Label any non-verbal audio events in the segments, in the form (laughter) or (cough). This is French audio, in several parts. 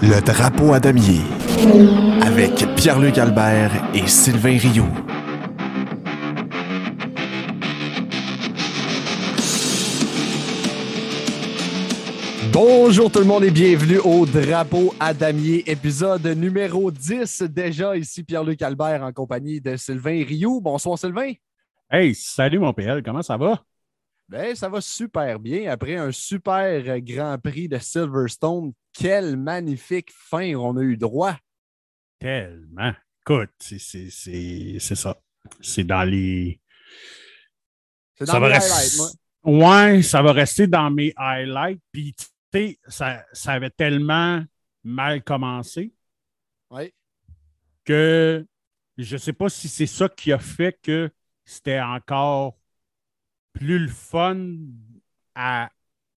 Le drapeau à damier avec Pierre-Luc Albert et Sylvain Rioux. Bonjour tout le monde et bienvenue au Drapeau à damier, épisode numéro 10 déjà ici Pierre-Luc Albert en compagnie de Sylvain Rioux. Bonsoir Sylvain. Hey, salut mon PL, comment ça va? Ben, ça va super bien. Après un super Grand Prix de Silverstone, quelle magnifique fin on a eu droit. Tellement. Écoute, c'est ça. C'est dans les. C'est dans mes highlights, moi. Ouais, ça va rester dans mes highlights. Puis, tu sais, ça, ça, avait tellement mal commencé. Oui. Que je ne sais pas si c'est ça qui a fait que c'était encore plus le fun à,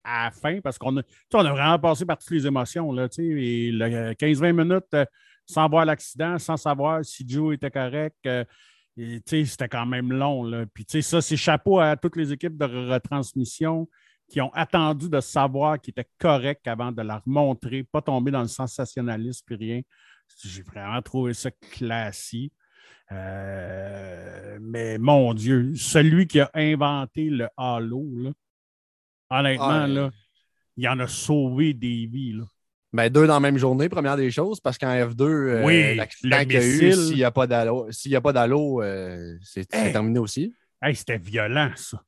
à la fin parce qu'on a, on a vraiment passé par toutes les émotions. Là, 15-20 minutes euh, sans voir l'accident, sans savoir si Joe était correct. Euh, c'était quand même long. Là. Puis ça, c'est chapeau à toutes les équipes de retransmission qui ont attendu de savoir qu'il était correct avant de la remontrer, pas tomber dans le sensationnalisme et rien. J'ai vraiment trouvé ça classique. Euh, mais mon Dieu, celui qui a inventé le Halo, là, honnêtement, là, il en a sauvé des vies. Là. Ben, deux dans la même journée, première des choses, parce qu'en F2, euh, l'accident qu'il y a eu, s'il n'y a pas d'halo, euh, c'est terminé aussi. c'était violent, ça.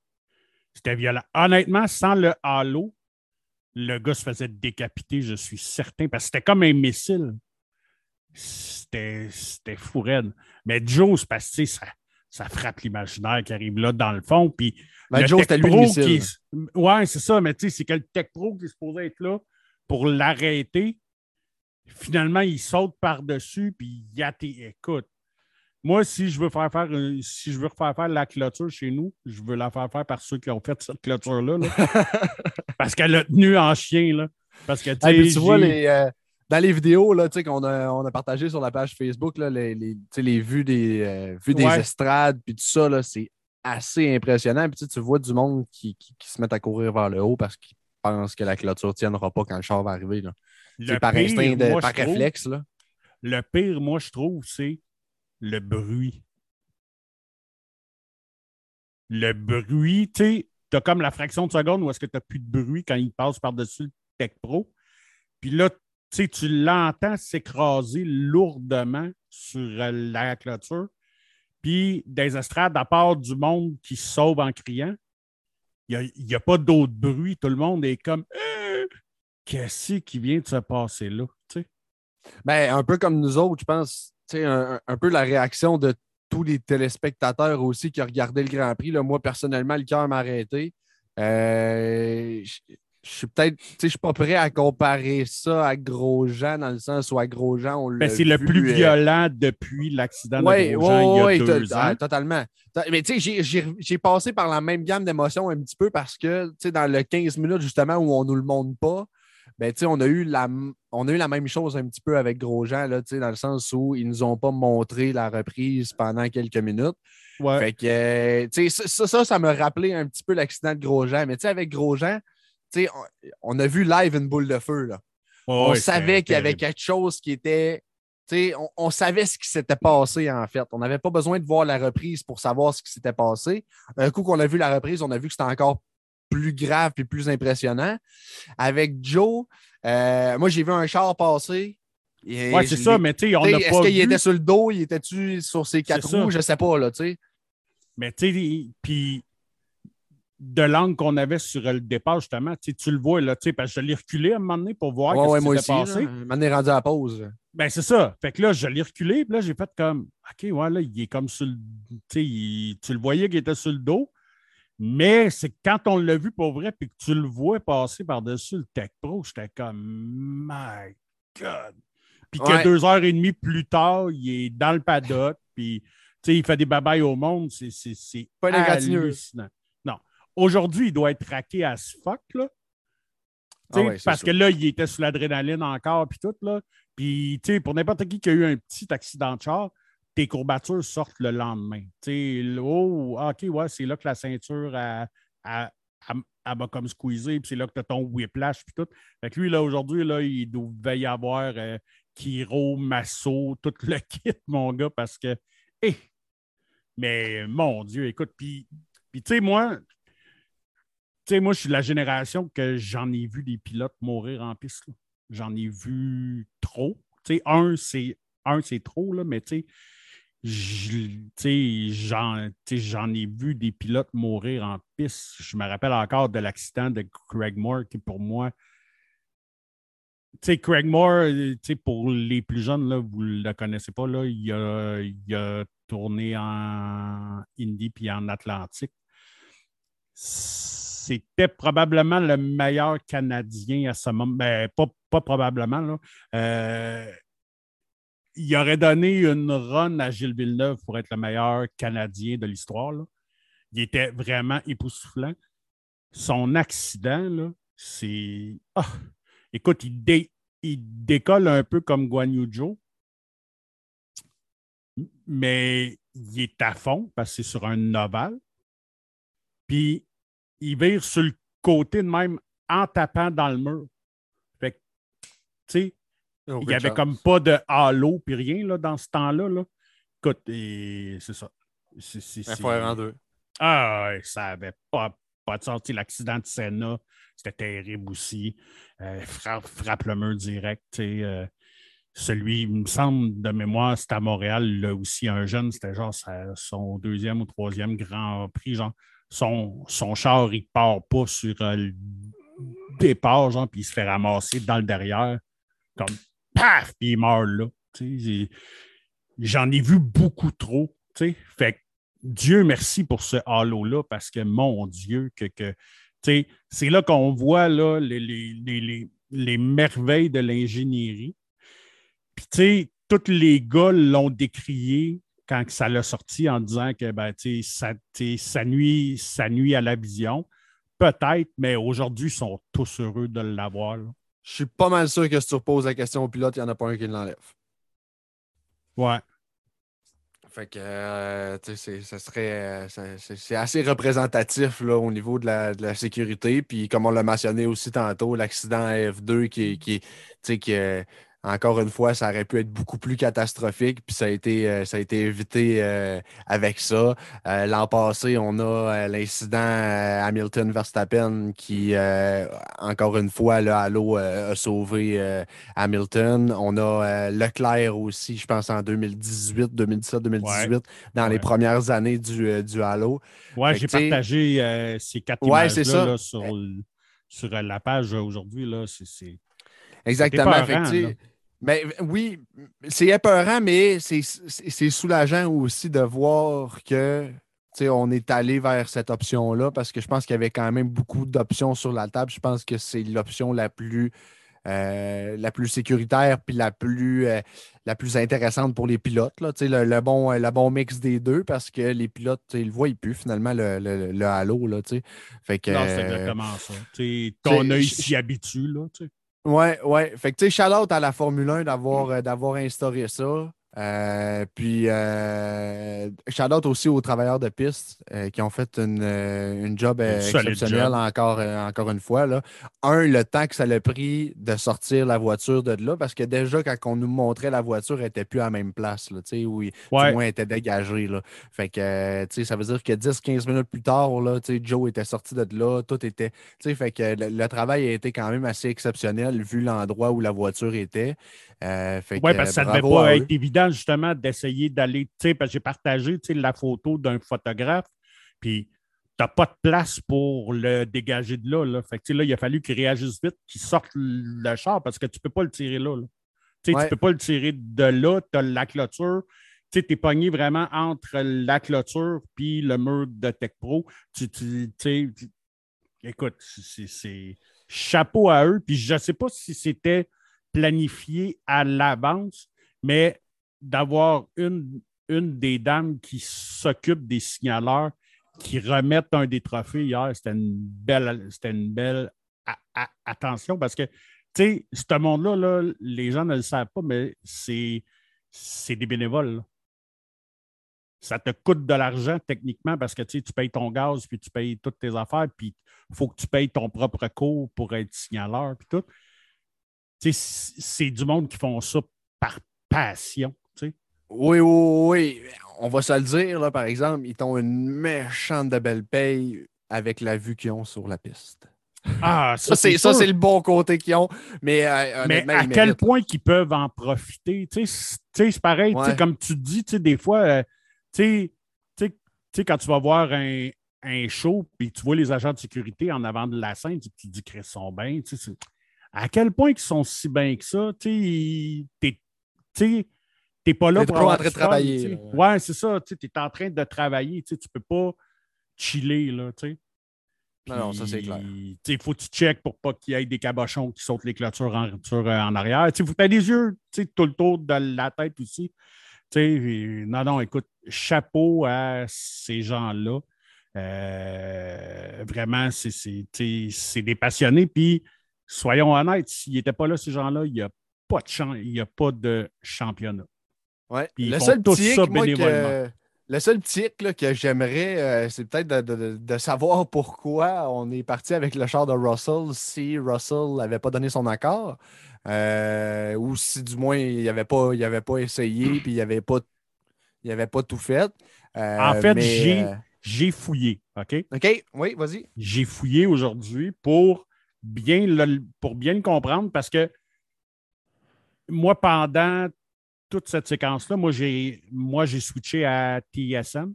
C'était violent. Honnêtement, sans le halo, le gars se faisait décapiter, je suis certain, parce que c'était comme un missile c'était fou raide. Mais Joe, c'est parce que ça, ça frappe l'imaginaire qui arrive là dans le fond. Puis ben, Joe, c'était lui qui Ouais, c'est ça, mais tu sais, c'est que le Tech Pro qui est supposé être là pour l'arrêter. Finalement, il saute par-dessus, puis il y a tes. Écoute, moi, si je veux faire faire si je veux faire faire la clôture chez nous, je veux la faire faire par ceux qui ont fait cette clôture-là. (laughs) parce qu'elle a tenu en chien. Là. Parce que tu vois les. Euh, dans les vidéos qu'on a, on a partagées sur la page Facebook, là, les, les, vues des, euh, vues des estrades, puis tout ça, c'est assez impressionnant. Puis tu vois du monde qui, qui, se met à courir vers le haut parce qu'ils pensent que la clôture ne tiendra pas quand le char va arriver. C'est par instinct, de, par réflexe. Là. Le pire, moi, je trouve, c'est le bruit. Le bruit, tu sais, tu as comme la fraction de seconde où est-ce que tu n'as plus de bruit quand il passe par-dessus le Tech Pro. Puis là, tu l'entends s'écraser lourdement sur euh, la clôture. Puis des estrades, à part du monde qui se sauve en criant, il n'y a, pas d'autre bruit. Tout le monde est comme euh, Qu'est-ce qui vient de se passer là? Ben, un peu comme nous autres, je pense, un, peu la réaction de tous les téléspectateurs aussi qui regardaient le Grand Prix. Moi, personnellement, le cœur m'a arrêté. Euh, je suis peut-être, tu sais, je suis pas prêt à comparer ça à Grosjean dans le sens où à Grosjean, on ben, C'est le plus euh, violent depuis l'accident de Grosjean il y a deux ans. totalement. Mais tu sais, j'ai passé par la même gamme d'émotions un petit peu parce que, tu sais, dans le 15 minutes justement où on nous le montre pas, ben, on a, eu la, on a eu la même chose un petit peu avec Grosjean, là, dans le sens où ils ne nous ont pas montré la reprise pendant quelques minutes. Fait que, ça, ça, ça m'a rappelé un petit peu l'accident de Grosjean. Mais avec Grosjean, on, a vu live une boule de feu. Là. on savait qu'il y avait quelque chose qui était. On, on, savait ce qui s'était passé, en fait. On n'avait pas besoin de voir la reprise pour savoir ce qui s'était passé. Un coup qu'on a vu la reprise, on a vu que c'était encore plus grave et plus impressionnant. Avec Joe, euh, moi, j'ai vu un char passer. Oui, c'est ça, mais tu sais, on n'a pas. Est-ce qu'il était sur le dos, il était-tu sur ses quatre roues? Je ne sais pas, là, tu sais. Mais tu sais, puis de l'angle qu'on avait sur le départ, justement, tu le vois, là, parce que je l'ai reculé à un moment donné pour voir ouais, ce qui s'était passé. Là, un rendu à la pause. Ben, c'est ça. Fait que là, je l'ai reculé, puis là, j'ai fait comme, OK, ouais, là, il est comme sur le. tu le voyais qu'il était sur le dos, mais c'est quand on l'a vu pour vrai, puis que tu le vois passer par-dessus le Tech Pro, j'étais comme, my God. Puis que deux heures et demie plus tard, il est dans le paddock, puis, tu sais, il fait des babayes au monde, c'est pas hallucinant. Aujourd'hui, il doit être traqué à ce fuck, là. Ah parce que là, il était sous l'adrénaline encore, puis tout, là. Puis, tu sais, pour n'importe qui qui a eu un petit accident de char, tes courbatures sortent le lendemain. Tu sais, oh, OK, ouais, c'est là que la ceinture a, elle va comme squeezer, puis c'est là que tu as ton whiplash, puis tout. Fait que lui, là, aujourd'hui, là, il devait y avoir euh, Kiro, Masso, tout le (laughs) kit, mon gars, parce que, hé! mais mon Dieu, écoute, puis, puis tu sais, moi, tu sais, moi, je suis de la génération que j'en ai vu des pilotes mourir en piste. J'en ai vu trop. Tu sais, un, c'est un, c'est trop, là, mais tu sais, j'en ai vu des pilotes mourir en piste. Je me rappelle encore de l'accident de Craig Moore, qui pour moi, tu sais, Craig Moore, pour les plus jeunes, là, vous ne le connaissez pas, là, il, a, il a tourné en Indy puis en Atlantique c'était probablement le meilleur Canadien à ce moment. Ben, pas, pas probablement. Là. Euh, il aurait donné une run à Gilles Villeneuve pour être le meilleur Canadien de l'histoire. Il était vraiment époustouflant. Son accident, c'est. Ah! Écoute, il, il, décolle un peu comme Guan Yu mais il est à fond parce que c'est sur un ovale. Puis il vire sur le côté de même en tapant dans le mur. Fait tu sais, il n'y avait comme pas de halo puis rien là, dans ce temps-là. Là. Écoute, c'est ça. C'est, en deux. Ah, ouais, ça n'avait pas, pas de sortie. L'accident de Senna, c'était terrible aussi. Euh, frappe, le mur direct. Euh, celui, il me semble, de mémoire, c'était à Montréal, là aussi, un jeune, c'était genre son deuxième ou troisième grand prix, genre son, char, il part pas sur euh, le départ, genre, puis il se fait ramasser dans le derrière, comme paf, puis il meurt là. J'en ai vu beaucoup trop. Fait que Dieu merci pour ce halo-là, parce que mon Dieu, que, c'est là qu'on voit là, les, les, les, merveilles de l'ingénierie. Puis, tu tous les gars l'ont décrié quand ça l'a sorti en disant que ben, ça, ça, nuit, ça nuit à la vision. Peut-être, mais aujourd'hui, ils sont tous heureux de l'avoir. Je suis pas mal sûr que si tu reposes la question au pilote, il n'y en a pas un qui l'enlève. Ouais. Fait que euh, ça serait c'est assez représentatif là, au niveau de la, de la, sécurité. Puis comme on l'a mentionné aussi tantôt, l'accident F2 qui, qui, qui, encore une fois, ça aurait pu être beaucoup plus catastrophique, puis ça a été, euh, ça a été évité euh, avec ça. Euh, l'an passé, on a l'incident Hamilton-Verstappen qui, encore une fois, le Halo a sauvé Hamilton. On a Leclerc aussi, je pense, en 2018, 2017, 2018, dans les premières années du, du Halo. Oui, j'ai partagé ces quatre images-là sur, sur, la page aujourd'hui. Exactement. Ben, oui, c'est épeurant, mais c'est soulageant aussi de voir que on est allé vers cette option-là parce que je pense qu'il y avait quand même beaucoup d'options sur la table. Je pense que c'est l'option la plus euh, la plus sécuritaire puis la plus, euh, la plus intéressante pour les pilotes. Là, le, le, bon, le bon mix des deux parce que les pilotes, ils le voient plus finalement le, le, le halo. Là, fait que, non, c'est exactement ça. ton œil s'y habitue. Là, Ouais, ouais. Fait que, tu sais, shout out à la Formule 1 d'avoir, euh, d'avoir instauré ça. Euh, puis, euh, shout out aussi aux travailleurs de piste euh, qui ont fait une, euh, une job exceptionnelle encore, encore une fois. Là. Un, le temps que ça a pris de sortir la voiture de là, parce que déjà, quand on nous montrait la voiture, elle n'était plus à la même place, là, où il, moins elle était dégagée. Là. Fait que, ça veut dire que 10-15 minutes plus tard, là, Joe était sorti de là, tout était. Fait que le, le, travail a été quand même assez exceptionnel vu l'endroit où la voiture était. Euh, oui, parce que ça ne devait pas être évident, justement, d'essayer d'aller. Parce que j'ai partagé la photo d'un photographe, puis tu n'as pas de place pour le dégager de là. là. Fait que, là, il a fallu qu'il réagisse vite, qu'il sorte le char, parce que tu ne peux pas le tirer là. Tu ne peux pas le tirer de là, tu as la clôture. Tu es pogné vraiment entre la clôture puis le mur de Tech Pro. Tu, écoute, c'est chapeau à eux. Puis je ne sais pas si c'était planifié à l'avance, mais d'avoir une, une des dames qui s'occupe des signaleurs qui remettent un des trophées hier, c'était une belle, c'était une belle attention parce que, tu sais, ce monde-là, là, les gens ne le savent pas, mais c'est, c'est des bénévoles. ça te coûte de l'argent techniquement parce que tu payes ton gaz, puis tu payes toutes tes affaires, puis il faut que tu payes ton propre cours pour être signaleur, puis tout. C'est du monde qui font ça par passion. Oui, oui, oui. On va se le dire, là, par exemple, ils ont une méchante de belle paye avec la vue qu'ils ont sur la piste. Ah, (laughs) ça, c'est ça, c'est le bon côté qu'ils ont. Mais, euh, mais à quel point qu'ils peuvent en profiter? C'est pareil, comme tu dis, des fois, euh, tu sais, quand tu vas voir un, un show puis tu vois les agents de sécurité en avant de la scène, tu te dis qu'ils sont bien. À quel point ils sont si bien que ça? Tu n'es pas là pour en train de travailler. Ouais, c'est ça. Tu es en train de travailler. Tu ne peux pas chiller. Là, non, ça c'est clair. Il faut que tu checkes pour pas qu'il y ait des cabochons qui sautent les clôtures en, euh, en arrière. Il faut que tu aies des yeux tout le tour de la tête aussi. non, non, écoute, chapeau à ces gens-là. Euh, vraiment, c'est des passionnés. Puis, soyons honnêtes, s'ils n'étaient pas là, ces gens-là, il n'y a pas de il a pas de championnat. Ouais. le seul petit ça bénévolement. Le seul tic que j'aimerais, euh, c'est peut-être de, savoir (laughs) pourquoi on est parti avec le char de Russell si Russell n'avait pas donné son accord. Euh, ou si du moins il n'avait pas, avait pas essayé (clears throat) puis il n'avait pas, avait pas tout fait. Euh, en fait, j'ai, fouillé. OK? OK, oui, vas-y. J'ai fouillé aujourd'hui pour bien, pour bien le comprendre parce que moi, pendant toute cette séquence-là, moi, j'ai, moi, j'ai switché à TSN.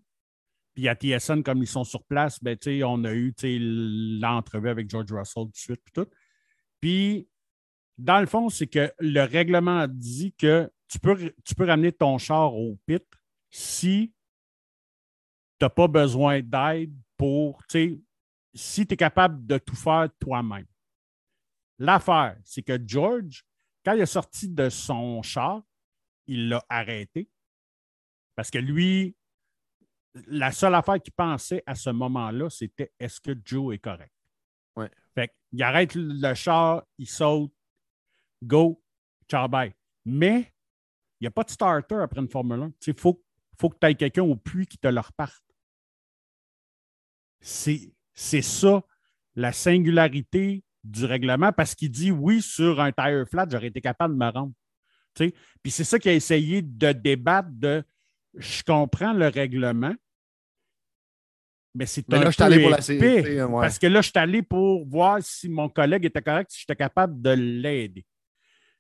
Puis à TSN, comme ils sont sur place, ben, on a eu l'entrevue avec George Russell tout de suite. Puis, tout. puis dans le fond, c'est que le règlement dit que tu peux, tu peux ramener ton char au pit si tu n'as pas besoin d'aide pour, si tu es capable de tout faire toi-même. L'affaire, c'est que George, quand il est sorti de son char, il l'a arrêté. Parce que lui, la seule affaire qu'il pensait à ce moment-là, c'était est-ce que Joe est correct? Ouais. Fait il arrête le char, il saute, go, ciao, bye. Mais il n'y a pas de starter après une Formule 1. Il faut, faut que tu aies quelqu'un au puits qui te le reparte. C'est ça la singularité du règlement parce qu'il dit oui, sur un tire flat, j'aurais été capable de me rendre. Puis c'est ça qu'il a essayé de débattre de je comprends le règlement, mais c'est un là, peu allé pour la Parce que là, je suis allé pour voir si mon collègue était correct, si j'étais capable de l'aider.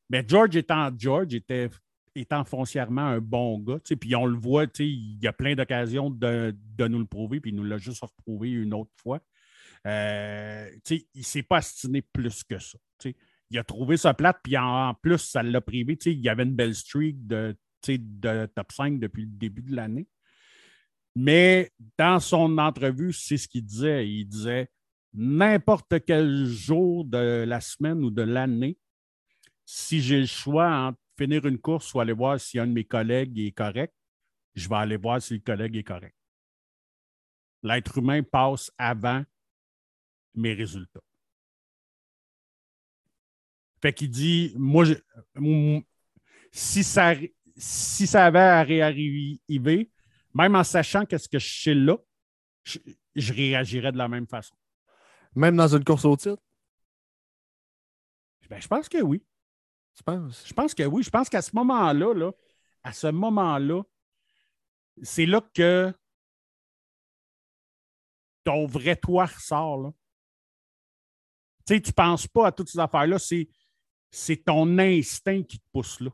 Mais George étant George, était, étant foncièrement un bon gars, puis on le voit, il y a plein d'occasions de, nous le prouver, puis il nous l'a juste reprouvé une autre fois. Euh, il ne s'est pas astiné plus que ça il a trouvé sa plate, puis en, plus, ça l'a privé. Il y avait une belle streak de, de top 5 depuis le début de l'année. Mais dans son entrevue, c'est ce qu'il disait. Il disait n'importe quel jour de la semaine ou de l'année, si j'ai le choix entre finir une course ou aller voir si un de mes collègues est correct, je vais aller voir si le collègue est correct. L'être humain passe avant mes résultats. Fait qu'il dit, moi, si, ça, si ça avait à réarriver, même en sachant qu'est-ce que je sais là, je, réagirais de la même façon. Même dans une course au titre? Ben, je pense que oui. Tu penses? Je pense que oui. Je pense qu'à ce moment-là, là, à ce moment-là, c'est là que ton vrai toi ressort. Là. Tu sais, tu ne penses pas à toutes ces affaires-là. C'est c'est ton instinct qui te pousse là.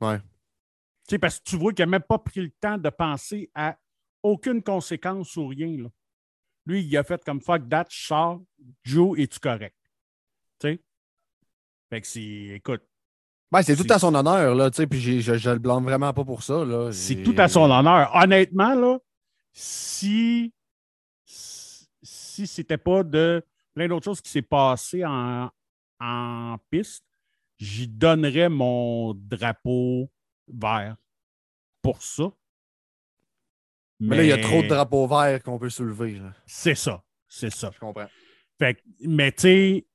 Ouais. Tu sais, parce que tu vois qu'il n'a même pas pris le temps de penser à aucune conséquence ou rien. Là. Lui, il a fait comme fuck that, je sors, Joe, es-tu correct? Tu sais? Fait que c'est, écoute. Ben, c'est tout à son honneur, là, tu sais, puis je, ne le blâme vraiment pas pour ça, là. C'est tout à son honneur. Honnêtement, là, si, si c'était pas de plein d'autres choses qui s'est passé en, en piste, j'y donnerais mon drapeau vert pour ça. Mais, là, il y a trop de drapeaux verts qu'on peut soulever. C'est ça. C'est ça. Je comprends. Fait, mais tu sais,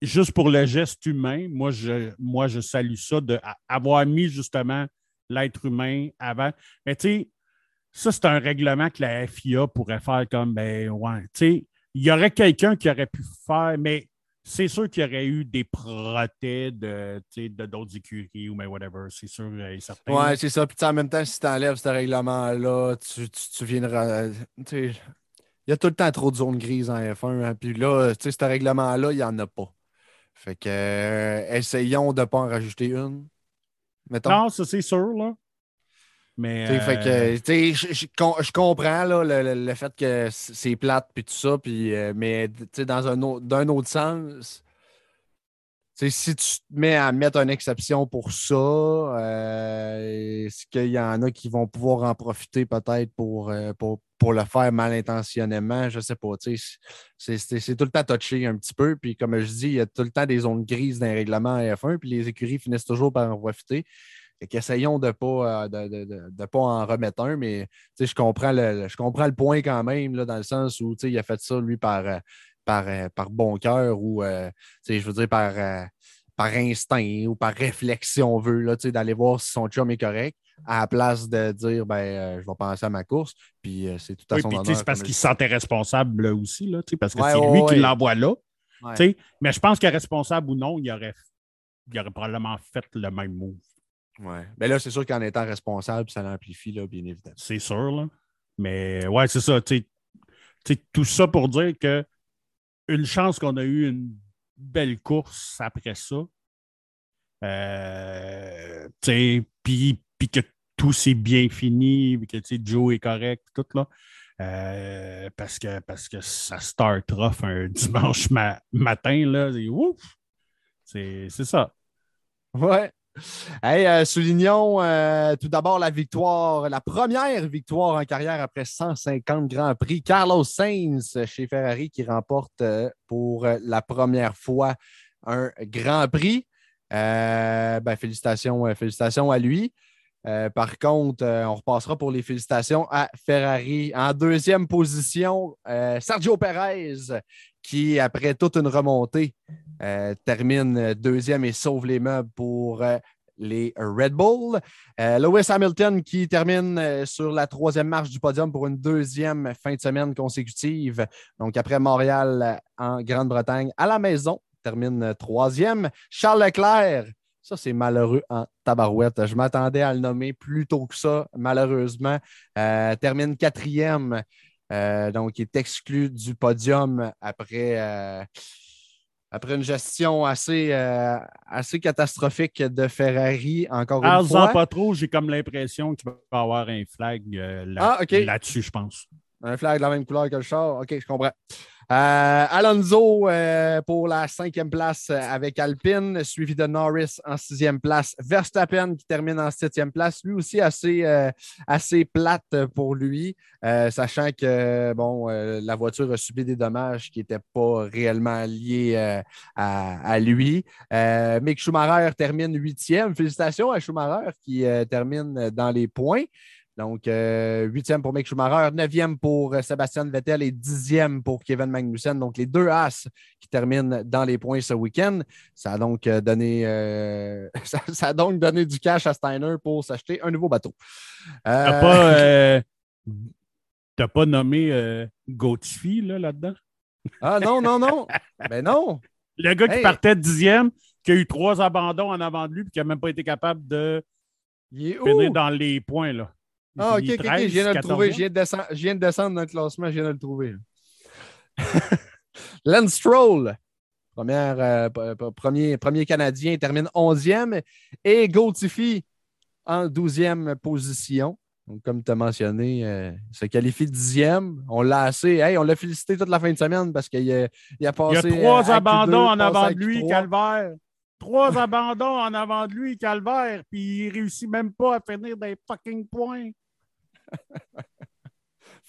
juste pour le geste humain, moi je, moi, je salue ça d'avoir mis justement l'être humain avant. Mais tu sais, ça, c'est un règlement que la FIA pourrait faire comme, ben, ouais, tu sais, il y aurait quelqu'un qui aurait pu faire, mais c'est sûr qu'il y aurait eu des protés de, d'autres écuries ou mais whatever, c'est sûr et certain. Ouais, c'est ça. Puis en même temps, si tu enlèves ce règlement-là, tu, tu, tu viendras. Il y a tout le temps trop de zones grises en F1. Hein, puis là, tu sais, ce règlement-là, il n'y en a pas. Fait que euh, essayons de ne pas en rajouter une. Mettons. Non, ça c'est sûr, là. Mais. Euh, je, comprends là, le, fait que c'est plate puis tout ça, puis, euh, mais dans un autre, d'un autre sens, si tu te mets à mettre une exception pour ça, est-ce qu'il y en a qui vont pouvoir en profiter peut-être pour, pour, pour, le faire mal intentionnément? Je ne sais pas. C'est tout le temps touché un petit peu. Puis comme je dis, il y a tout le temps des zones grises dans les règlements F1, puis les écuries finissent toujours par en profiter. Essayons de ne pas, euh, de, pas en remettre un, mais je comprends, le, je comprends le point quand même, là, dans le sens où il a fait ça, lui, par, euh, par, euh, par bon cœur ou, je veux dire, par, par instinct ou par réflexion, on veut, d'aller voir si son chum est correct, à la place de dire, ben, je vais penser à ma course, puis c'est tout à son honneur. C'est parce qu'il se sentait responsable aussi, là, parce que c'est lui qui l'envoie là. Mais je pense que responsable ou non, il aurait, il aurait probablement fait le même move. Ouais. Mais là, c'est sûr qu'en étant responsable, ça l'amplifie, là, bien évidemment. C'est sûr, là. Mais ouais, c'est ça. tout ça pour dire que une chance qu'on a eu une belle course après ça. Euh, puis que tout s'est bien fini, que Joe est correct, tout là. Euh, parce, que, parce que ça start off un (laughs) dimanche matin, là. C'est ça. Ouais. Euh, soulignons euh, tout d'abord la victoire, la première victoire en carrière après 150 Grands Prix. Carlos Sainz chez Ferrari qui remporte euh, pour la première fois un Grand Prix. Ben, félicitations, félicitations à lui. Par contre, on repassera pour les félicitations à Ferrari. En deuxième position, Sergio Perez, qui, après toute une remontée, euh, termine deuxième et sauve les meubles pour euh, les Red Bull. Euh, Lewis Hamilton qui termine sur la troisième marche du podium pour une deuxième fin de semaine consécutive. Donc, après Montréal en Grande-Bretagne, à la maison, termine troisième. Charles Leclerc, ça, c'est malheureux en tabarouette. Je m'attendais à le nommer plus tôt que ça, malheureusement. termine quatrième euh, donc, il est exclu du podium après, euh, après une gestion assez, euh, assez catastrophique de Ferrari, encore une fois. pas trop, j'ai comme l'impression qu'il va y avoir un flag ah, là-dessus, je pense. Un flag de la même couleur que le char. OK, je comprends. Euh, Alonso euh, pour la cinquième place avec Alpine, suivi de Norris en sixième place. Verstappen qui termine en septième place, lui aussi assez, euh, assez plate pour lui, sachant que bon, la voiture a subi des dommages qui n'étaient pas réellement liés à, lui. Mick Schumacher termine huitième. Félicitations à Schumacher qui termine dans les points. Donc, euh, huitième pour Mick Schumacher, neuvième pour euh, Sébastien Vettel et dixième pour Kevin Magnussen. Donc, les deux As qui terminent dans les points ce week-end. Ça a donc euh, donné, (laughs) ça, a donc donné du cash à Steiner pour s'acheter un nouveau bateau. T'as pas, pas, nommé Gauthier là-dedans? ah non, non, non. ben non. Le gars qui partait dixième, qui a eu trois abandons en avant de lui, et qui n'a même pas été capable de finir dans les points. là. Ah, ok, ok, je viens de le trouver. Je viens de, descendre, dans le classement, je viens de le trouver. (laughs) Lance Stroll, euh, premier, premier Canadien, termine 11e. Et Gautifi en 12e position. Donc, comme tu as mentionné, euh, se qualifie 10e. On l'a assez. Hey, on l'a félicité toute la fin de semaine parce qu'il a, il a passé. Il y a trois abandons en avant de lui, Calvaire. Trois abandons en avant de lui, Calvaire. Puis il réussit même pas à finir des fucking points. (laughs)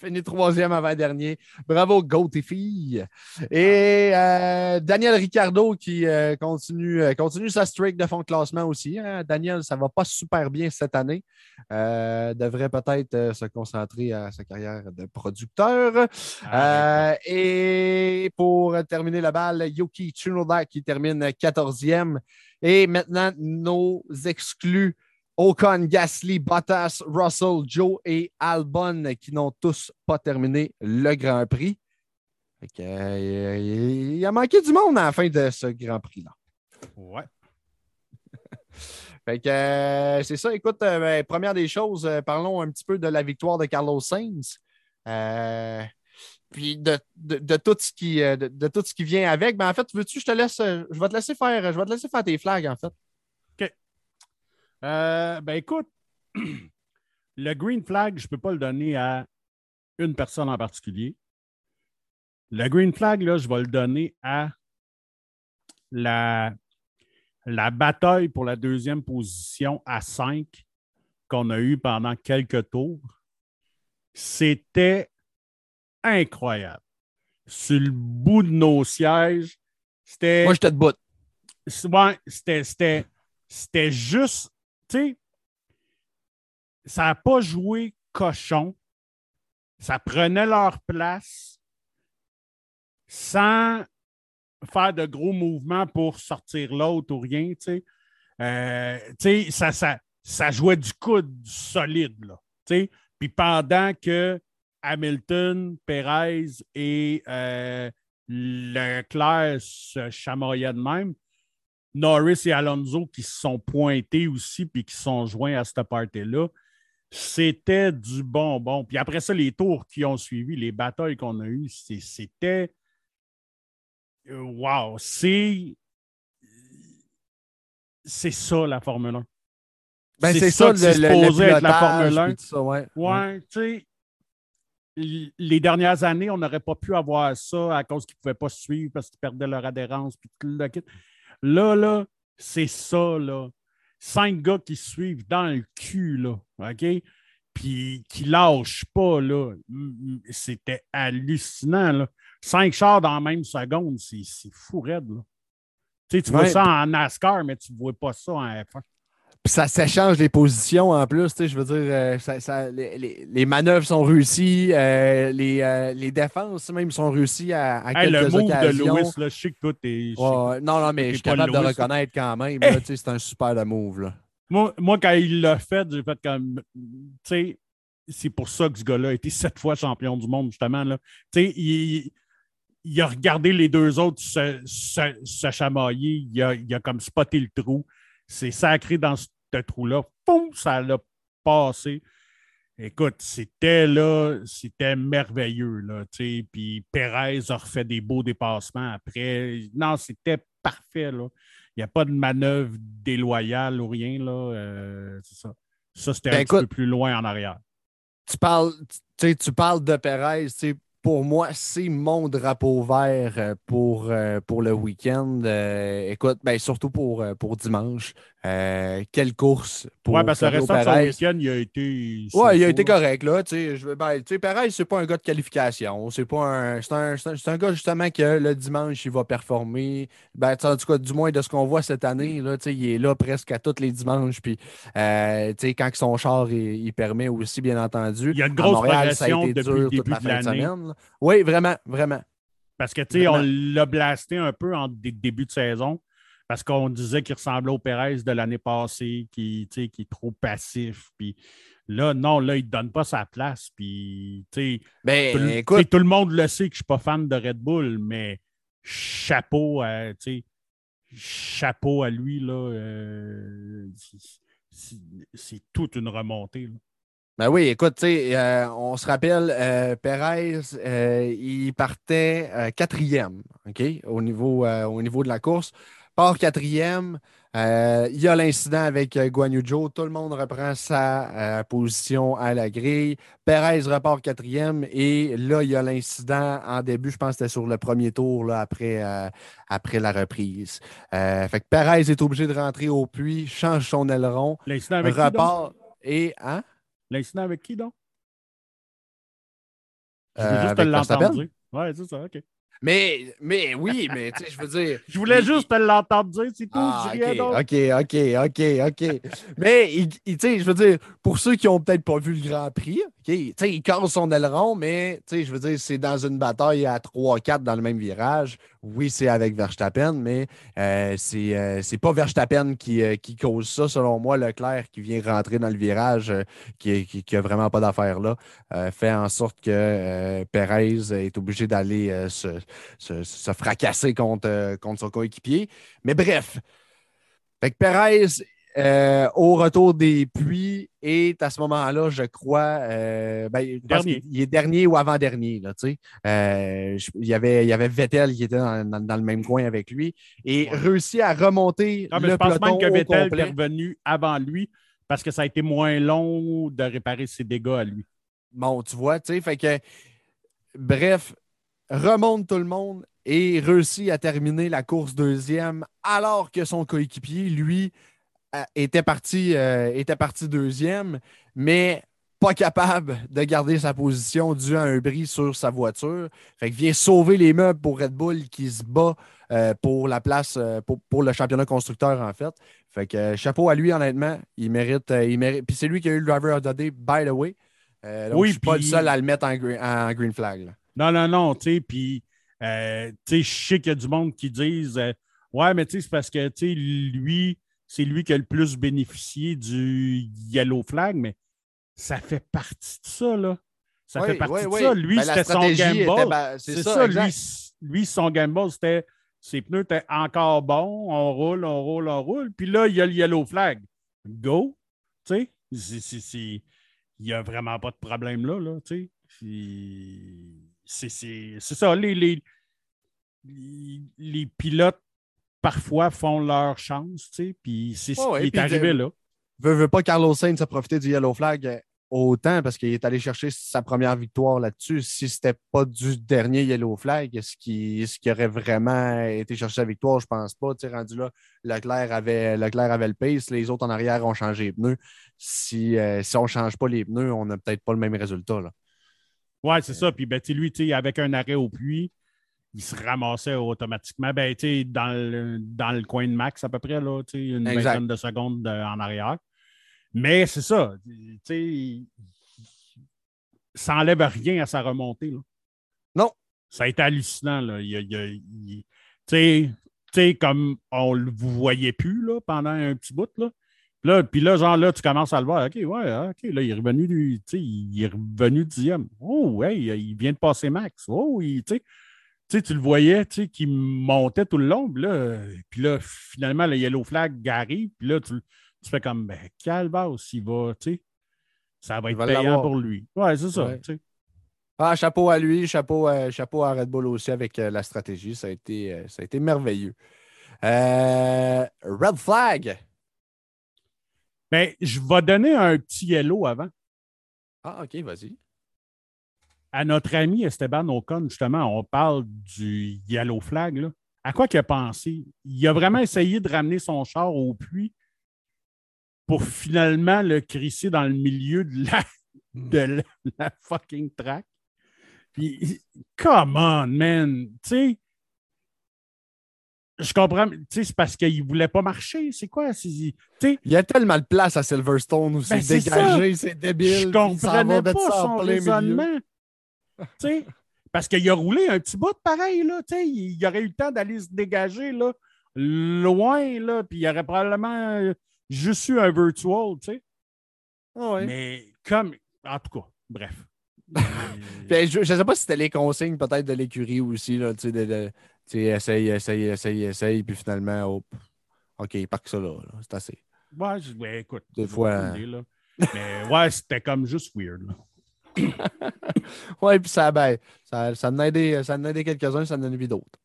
Fini troisième avant-dernier. Bravo, Goat et euh, Daniel Ricardo qui euh, continue, euh, continue sa streak de fond de classement aussi. Hein. Daniel, ça ne va pas super bien cette année. devrait peut-être se concentrer à sa carrière de producteur. Ah, et pour terminer la balle, Yuki Tsunoda qui termine 14e. Et maintenant, nos exclus Ocon, Gasly, Bottas, Russell, Joe et Albon qui n'ont tous pas terminé le Grand Prix. Euh, il a manqué du monde à la fin de ce Grand Prix-là. Ouais. (laughs) fait que euh, c'est ça. Écoute, euh, ben, première des choses, parlons un petit peu de la victoire de Carlos Sainz. puis de, tout ce qui, de, tout ce qui vient avec. Mais ben, en fait, veux-tu, je te laisse, je vais te laisser faire, je vais te laisser faire tes flags, en fait. Euh, ben écoute, (clears throat) le green flag, je ne peux pas le donner à une personne en particulier. Le green flag, là, je vais le donner à la, la bataille pour la deuxième position à 5 qu'on a eue pendant quelques tours. C'était incroyable. Sur le bout de nos sièges, c'était. Moi, j'étais debout. Ouais, c'était, c'était juste ça n'a pas joué cochon. Ça prenait leur place sans faire de gros mouvements pour sortir l'autre ou rien. Euh, ça, ça, ça, jouait du coude solide. Là, Puis pendant que Hamilton, Perez et euh, Leclerc se chamaillaient de même, Norris et Alonso qui se sont pointés aussi puis qui sont joints à cette party-là. C'était du bonbon. Puis après ça, les tours qui ont suivi, les batailles qu'on a eues, c'était. Wow! C'est. C'est ça la Formule 1. Ben, c'est ça, ça le, le, être la Formule 1. Ça, ouais. ouais tu sais les dernières années, on n'aurait pas pu avoir ça à cause qu'ils ne pouvaient pas suivre parce qu'ils perdaient leur adhérence. Puis tout le Là, là, c'est ça, là. Cinq gars qui suivent dans le cul, là. OK? Puis qui lâchent pas, là. C'était hallucinant, là. Cinq chars dans la même seconde, c'est fou raide, là. Tu sais, tu vois ça en NASCAR, mais tu ne vois pas ça en F1 ça s'échange les positions en plus. Je veux dire, euh, ça, les, manœuvres sont réussies, euh, les, euh, les, défenses même sont réussies à, à quelques le move occasions. de Lewis, là, je sais que toi, t'es... non, non, mais je suis capable de reconnaître quand même. (laughs) C'est un super de move. Là. Moi, moi, quand il l'a fait, j'ai fait comme... Tu sais, c'est pour ça que ce gars-là a été sept fois champion du monde, justement. Tu sais, il, il, a regardé les deux autres se, se, chamailler. Il a, il a comme spoté le trou. C'est sacré dans ce trou-là, poum, ça l'a passé. Écoute, c'était là, c'était merveilleux, là. Puis Perez a refait des beaux dépassements après. Non, c'était parfait, là. Il n'y a pas de manœuvre déloyale ou rien, là. Euh, c'est ça. Ça, c'était ben, un peu plus loin en arrière. Tu parles, tu parles de Perez, tu sais, pour moi, c'est mon drapeau vert euh, pour, euh, pour le week-end. Euh, écoute, ben, surtout pour dimanche. Quelle course pour Ouais, parce que le restant de son week-end, il a été. Ouais, il a été correct. Là, je, ben, Perez, c'est pas un gars de qualification. C'est pas un. C'est un, un, gars justement que le dimanche, il va performer. Ben, en tout cas, du moins de ce qu'on voit cette année, là, il est là presque à tous les dimanches. Puis quand son char il, permet aussi, bien entendu. Il y a une grosse Montréal, été depuis dur le début toute la de l'année. Oui, vraiment, vraiment. Parce que, tu sais, on l'a blasté un peu en début de saison parce qu'on disait qu'il ressemblait au Perez de l'année passée, qui, qui est trop passif. Puis là, non, là, il ne donne pas sa place. Puis, tu sais, ben, tout, le monde le sait que je ne suis pas fan de Red Bull, mais chapeau à, chapeau à lui, là. Euh, c'est toute une remontée. Là. Ben oui, écoute, euh, on se rappelle, euh, Perez, euh, il partait quatrième, OK, au niveau, au niveau de la course. Part quatrième, il y a l'incident avec Guan Tout le monde reprend sa position à la grille. Perez repart quatrième et là, il y a l'incident en début, je pense que c'était sur le premier tour là, après, après la reprise. fait que Perez est obligé de rentrer au puits, change son aileron, repart et. Hein? L'incident avec qui, donc? Je veux euh, juste te l'entendre. Ouais, c'est ça, OK. Mais, mais oui, mais tu sais, je veux dire. (laughs) je voulais juste te l'entendre dire, c'est tout. Ah, OK, OK, OK, OK, OK. mais, tu sais, je veux dire, pour ceux qui n'ont peut-être pas vu le Grand Prix, OK, il casse son aileron, mais je veux dire, c'est dans une bataille à 3-4 dans le même virage. Oui, c'est avec Verstappen, mais euh, c'est, euh, pas Verstappen qui, euh, qui, cause ça, selon moi. Leclerc qui vient rentrer dans le virage, qui, n'a vraiment pas d'affaire là, fait en sorte que Perez est obligé d'aller se, fracasser contre, contre son coéquipier. Mais bref, fait Perez euh, au retour des pluies est à ce moment-là, je crois, euh, ben, il est dernier ou avant-dernier. Euh, il, y avait, il y avait Vettel qui était dans, le même coin avec lui et réussit à remonter le je pense même que Vettel est revenu avant lui parce que ça a été moins long de réparer ses dégâts à lui. Bon, tu vois, tu sais, fait que bref, remonte tout le monde et réussit à terminer la course deuxième alors que son coéquipier, lui, était parti, euh, était parti deuxième, mais pas capable de garder sa position dû à un bris sur sa voiture. Fait vient sauver les meubles pour Red Bull qui se bat euh, pour la place, euh, pour, le championnat constructeur, en fait. Fait que chapeau à lui, honnêtement. Il mérite. il mérite. Puis c'est lui qui a eu le driver of the day, by the way. donc oui, je suis pas le seul à le mettre en, green, flag. Non, non, non. Tu sais, puis je sais qu'il y a du monde qui disent Ouais, mais tu sais, c'est parce que lui c'est lui qui a le plus bénéficié du yellow flag, mais ça fait partie de ça, là. Ça fait partie de ça. Lui, ben, c'était son gamble. C'est ça, lui, son gamble, c'était ses pneus étaient encore bons, on roule, on roule, on roule. Puis là, il y a le yellow flag. Go! Tu sais, il n'y a vraiment pas de problème là, là tu sais. C'est ça, les, les, les pilotes parfois font leur chance, tu sais, puis c'est ce qui est arrivé là. Veut, veut pas Carlos Sainz a profité du Yellow Flag euh, autant parce qu'il est allé chercher sa première victoire là-dessus. Si c'était pas du dernier Yellow Flag, est-ce qu'il est aurait vraiment été chercher la victoire? Je pense pas. Tu sais, rendu là, Leclerc avait, Leclerc avait le pace, les autres en arrière ont changé les pneus. Si, euh, si on ne change pas les pneus, on n'a peut-être pas le même résultat. Là. Ouais, c'est ça. Puis ben, lui, avec un arrêt au puits, il se ramassait automatiquement. Ben, dans, le, dans le coin de max à peu près, là, une vingtaine de secondes en arrière. Mais c'est ça. Ça n'enlève rien à sa remontée. Là. Non. Ça a été hallucinant. Là. Il, comme on ne vous voyait plus là, pendant un petit bout. Là. Là, puis là, genre, là, tu commences à le voir. OK, ouais, OK, là, il est revenu du, il est revenu dixième. Oh, ouais, il vient de passer max. Oh, il, tu sais tu, le voyais, tu sais, qui montait tout le long. Puis là, puis là, finalement, le yellow flag arrive. Puis là, tu, tu fais comme, ben, Calvas, il va, tu sais, ça va être payant pour lui. Ouais, c'est ça, tu sais. Ah, chapeau à lui, chapeau, euh, chapeau à Red Bull aussi avec euh, la stratégie. Ça a été, euh, ça a été merveilleux. red flag. Ben, je vais donner un petit yellow avant. Ah, OK, vas-y à notre ami Esteban Ocon, justement, on parle du yellow flag. À quoi qu'il a pensé? Il a vraiment essayé de ramener son char au puits pour finalement le crisser dans le milieu de la, de la, fucking track. Puis, come on, man! Tu sais, je comprends, tu sais, c'est parce qu'il ne voulait pas marcher. C'est quoi? Il y a tellement de place à Silverstone où c'est ben, dégagé, c'est débile. Je comprenais pas son raisonnement parce qu'il a roulé un petit bout de pareil, là, il, aurait eu le temps d'aller se dégager là, loin, là, puis il aurait probablement juste eu un virtual, tu sais. Ah Mais comme, en tout cas, bref. Je ne sais pas si c'était les consignes peut-être de l'écurie aussi, là, tu sais, essaye, essaye, essaye, essaye, puis finalement, OK, pas que ça là, c'est assez. Ouais, écoute. Des fois. Mais ouais, c'était comme juste weird. Là. (laughs) oui, puis ça, ben, ça, ça en a aidé, quelques-uns, ça en a aidé d'autres.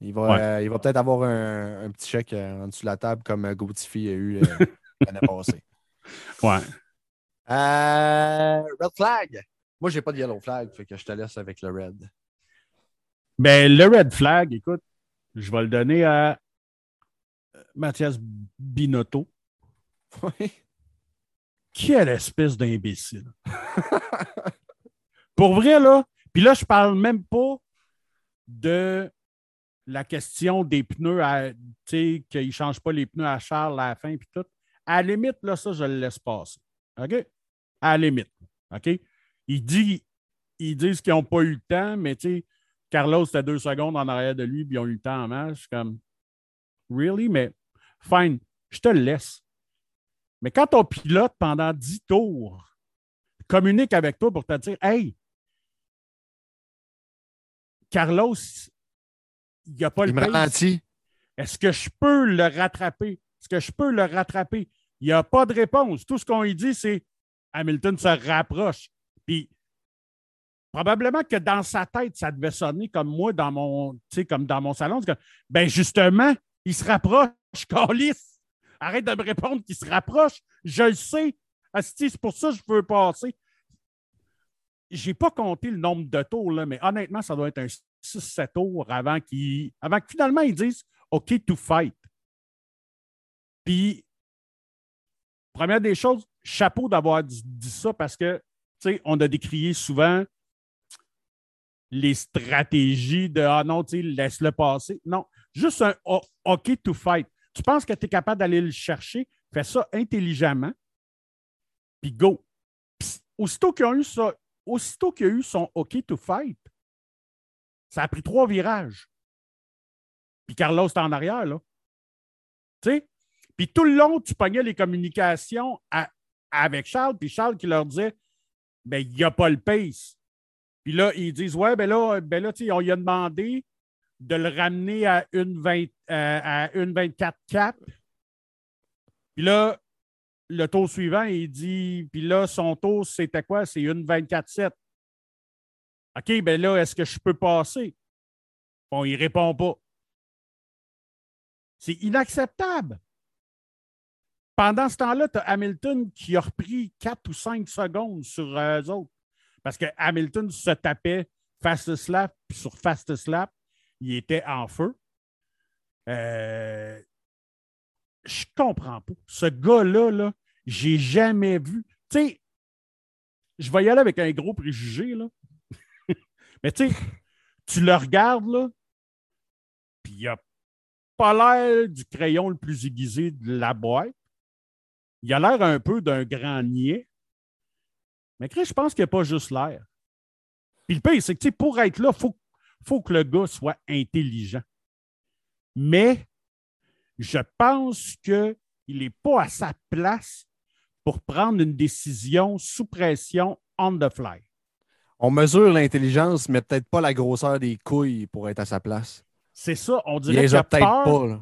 Il va, euh, il va peut-être avoir un, petit chèque euh, en dessous de la table comme euh, Gautifi a eu (laughs) l'année passée. Ouais. Red flag. Moi, j'ai pas de yellow flag, fait que je te laisse avec le red. Ben, le red flag, écoute, je vais le donner à Mathias Binotto. Oui. Quelle espèce d'imbécile. (laughs) Pour vrai, là. Puis là, je parle même pas de la question des pneus, tu sais, qu'il ne change pas les pneus à Charles à la fin, puis tout. À la limite, là, ça, je le laisse passer. OK? À la limite. OK? Il dit, ils disent qu'ils n'ont pas eu le temps, mais tu sais, Carlos, c'était deux secondes en arrière de lui, puis ils ont eu le temps en match. comme, really? Mais fine, je te le laisse. Mais quand ton pilote, pendant 10 tours, communique avec toi pour te dire, hey, Carlos, il n'y a pas Il le me. Est-ce que je peux le rattraper? Est-ce que je peux le rattraper? Il n'y a pas de réponse. Tout ce qu'on lui dit, c'est Hamilton se rapproche. Puis probablement que dans sa tête, ça devait sonner comme moi dans mon, comme dans mon salon. Que, ben justement, il se rapproche, (laughs) Calis. Arrête de me répondre qu'il se rapproche. Je le sais. C'est pour ça que je veux passer. J'ai pas compté le nombre de tours, là, mais honnêtement, ça doit être un 6-7 tours avant, qu'il- avant que finalement ils disent OK to fight. Puis, première des choses, chapeau d'avoir dit, ça parce que, tu sais, on a décrié souvent les stratégies de Ah non, tu sais, laisse-le passer. Non, juste un O- OK to fight. Tu penses que tu es capable d'aller le chercher, fais ça intelligemment, puis go. Aussitôt qu'il y a eu ça, aussitôt qu'il y a eu son OK to fight, ça a pris trois virages. Puis Carlos était en arrière, là. Tu sais? Puis tout le long, tu pognais les communications avec Charles, puis Charles qui leur disait ben, il n'y a pas le pace. Puis là, ils disent Ouais, ben là, ben là on lui a demandé de le ramener à une, 20, euh, à une 24-4. Puis là, le tour suivant, il dit Puis là, son tour, c'était quoi? C'est une 24-7. OK, ben là, est-ce que je peux passer? Bon, il répond pas. C'est inacceptable. Pendant ce temps-là, tu as Hamilton qui a repris 4 ou 5 secondes sur euh, eux autres. Parce que Hamilton se tapait fast lap, puis sur fast lap, il était en feu. Euh, je comprends pas. Ce gars-là, là, j'ai jamais vu. Tu sais, je vais y aller avec un gros préjugé, là. (laughs) Mais tu tu le regardes, là, puis il a pas l'air du crayon le plus aiguisé de la boîte. Il a l'air un peu d'un grand niais. Mais Chris, je pense qu'il n'y a pas juste l'air. Puis le pire, c'est que pour être là, il faut, faut que le gars soit intelligent. Mais je pense qu'il n'est pas à sa place pour prendre une décision sous pression on the fly. On mesure l'intelligence, mais peut-être pas la grosseur des couilles pour être à sa place. C'est ça, on Il dirait les qu'il a peut-être pas. là.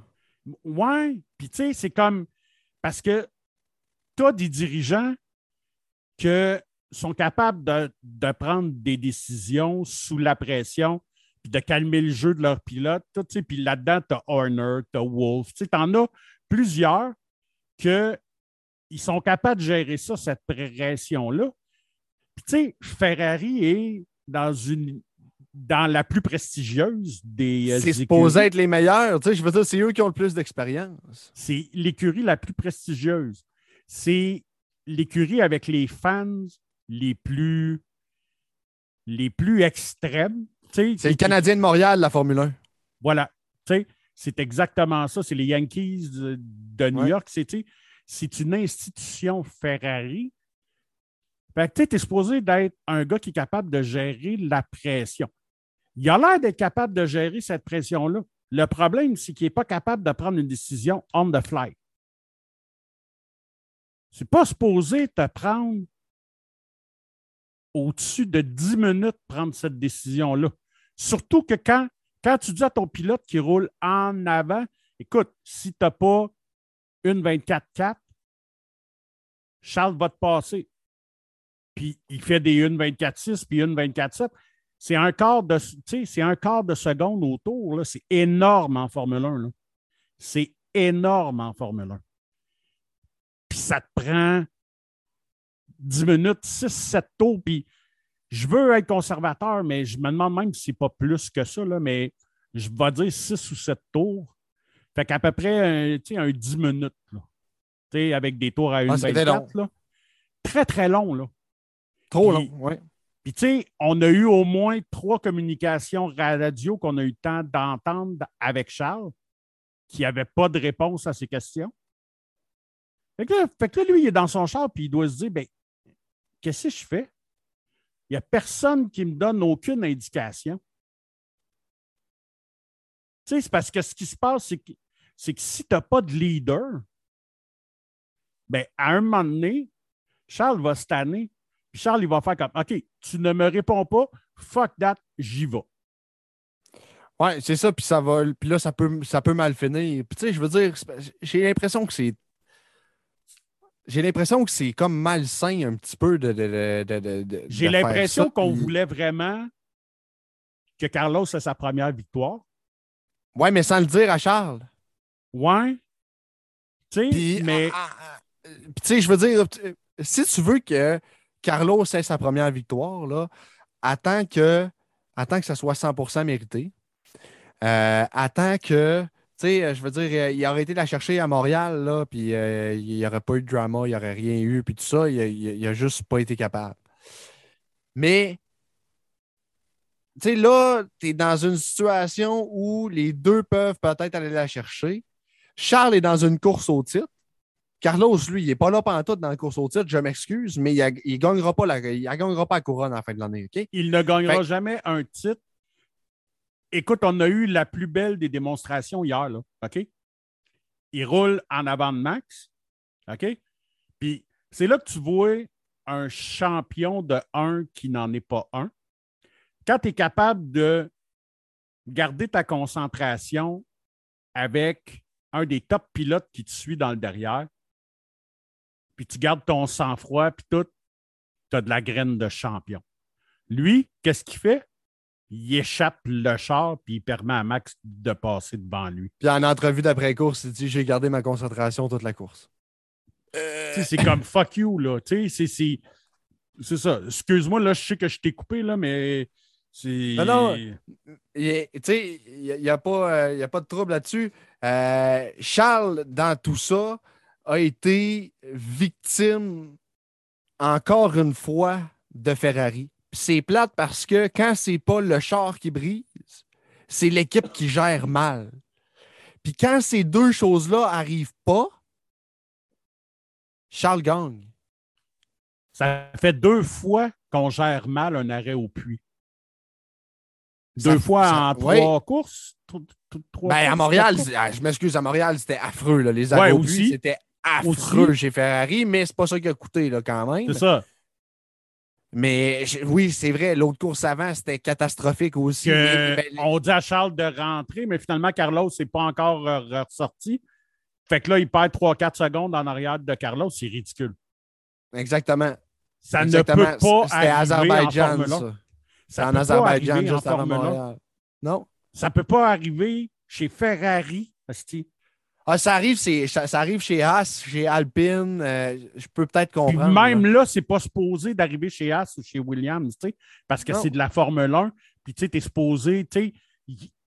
Ouais, puis tu sais, c'est comme parce que tu as des dirigeants qui sont capables de, de prendre des décisions sous la pression, puis de calmer le jeu de leur pilote. tout, tu sais, Puis là-dedans, tu as Horner, tu as Wolf. Tu en as plusieurs qui sont capables de gérer ça, cette pression-là. Puis tu sais, Ferrari est dans une dans la plus prestigieuse des euh, C'est supposé être les meilleurs. Tu sais, je veux dire, c'est eux qui ont le plus d'expérience. C'est l'écurie la plus prestigieuse. C'est l'écurie avec les fans les plus, les plus extrêmes. C'est le Canadien de Montréal, la Formule 1. Voilà. C'est exactement ça. C'est les Yankees de, de New Ouais. York. C'est, une institution Ferrari. Fait que, tu es supposé d'être un gars qui est capable de gérer la pression. Il a l'air d'être capable de gérer cette pression-là. Le problème, c'est qu'il n'est pas capable de prendre une décision on the fly. C'est pas supposé te prendre au-dessus de 10 minutes prendre cette décision-là. Surtout que quand, tu dis à ton pilote qui roule en avant, écoute, si tu n'as pas une 24-4, Charles va te passer. Puis il fait des 1 24-6 puis une 24-7. C'est un quart de, seconde autour. C'est énorme en Formule 1. là. C'est énorme en Formule 1. Puis ça te prend 10 minutes, 6, 7 tours. Puis je veux être conservateur, mais je me demande même si c'est pas plus que ça, là, mais je vais dire 6 ou 7 tours. Fait qu'à peu près un, tu sais, un 10 minutes. Là. Tu sais, avec des tours à une Ah, c'était 24, là. Très, très long. Là. Trop long, oui. Puis, tu sais, on a eu au moins trois communications radio qu'on a eu le temps d'entendre avec Charles qui n'avait pas de réponse à ces questions. Fait que, là, fait que là, lui, il est dans son char puis il doit se dire ben, qu'est-ce que je fais? Il n'y a personne qui me donne aucune indication. Tu sais, c'est parce que ce qui se passe, c'est que, c'est que si tu n'as pas de leader, ben, à un moment donné, Charles va se. Puis Charles, il va faire comme OK, tu ne me réponds pas, fuck that, j'y vais. Ouais, c'est ça, puis ça va. Puis là, ça peut, ça peut mal finir. Puis tu sais, je veux dire, j'ai l'impression que c'est. J'ai l'impression que c'est comme malsain un petit peu de. de, de, de j'ai l'impression qu'on voulait vraiment que Carlos ait sa première victoire. Ouais, mais sans le dire à Charles. Ouais. Tu sais, mais. Ah, ah, ah, tu sais, je veux dire, si tu veux que Carlos ait sa première victoire, là, attends que, attends que ça soit 100% mérité. Euh, attends que, sais, je veux dire, il aurait été la chercher à Montréal, là, puis euh, il n'y aurait pas eu de drama, il n'y aurait rien eu, puis tout ça, il n'a juste pas été capable. Mais, tu sais, là, tu es dans une situation où les deux peuvent peut-être aller la chercher. Charles est dans une course au titre. Carlos, lui, il n'est pas là pendant tout dans la course au titre, je m'excuse, mais il ne gagnera, pas la, il gagnera pas la couronne à la fin de l'année. Il ne gagnera jamais un titre. Écoute, on a eu la plus belle des démonstrations hier, là, OK? Il roule en avant de Max, OK? Puis c'est là que tu vois un champion de un qui n'en est pas un. Quand tu es capable de garder ta concentration avec un des top pilotes qui te suit dans le derrière, puis tu gardes ton sang-froid, puis tout, tu as de la graine de champion. Lui, qu'est-ce qu'il fait? Il échappe le char, puis il permet à Max de passer devant lui. Puis en entrevue d'après-course, il dit J'ai gardé ma concentration toute la course. C'est comme fuck you, là. C'est ça. Excuse-moi, là, je sais que je t'ai coupé, là, mais c'est. Non, non. Tu sais, il n'y a, pas, a pas de trouble là-dessus. Euh, Charles, dans tout ça, a été victime encore une fois de Ferrari. C'est plate parce que quand c'est pas le char qui brise, c'est l'équipe qui gère mal. Puis quand ces deux choses-là arrivent pas, Charles gagne. Ça fait deux fois qu'on gère mal un arrêt au puits. Deux fois en trois courses? ben, à Montréal, je m'excuse, à Montréal, c'était affreux. Les arrêts au puits, c'était affreux chez Ferrari, mais c'est pas ça qui a coûté là, quand même. C'est ça. Mais oui, c'est vrai, l'autre course avant, c'était catastrophique aussi. On dit à Charles de rentrer, mais finalement, Carlos n'est pas encore euh, ressorti. Fait que là, il perd 3-4 secondes en arrière de Carlos. C'est ridicule. Exactement. Ça ne peut pas C'était Azerbaïdjan, ça. C'est en Azerbaïdjan, juste avant Montréal. Non. Ça ne peut pas arriver chez Ferrari, ah, ça arrive, ça, ça, arrive chez Haas, chez Alpine. Euh, je peux peut-être comprendre. même là, c'est pas supposé d'arriver chez Haas ou chez Williams, parce que c'est de la Formule 1. Puis tu es supposé, tu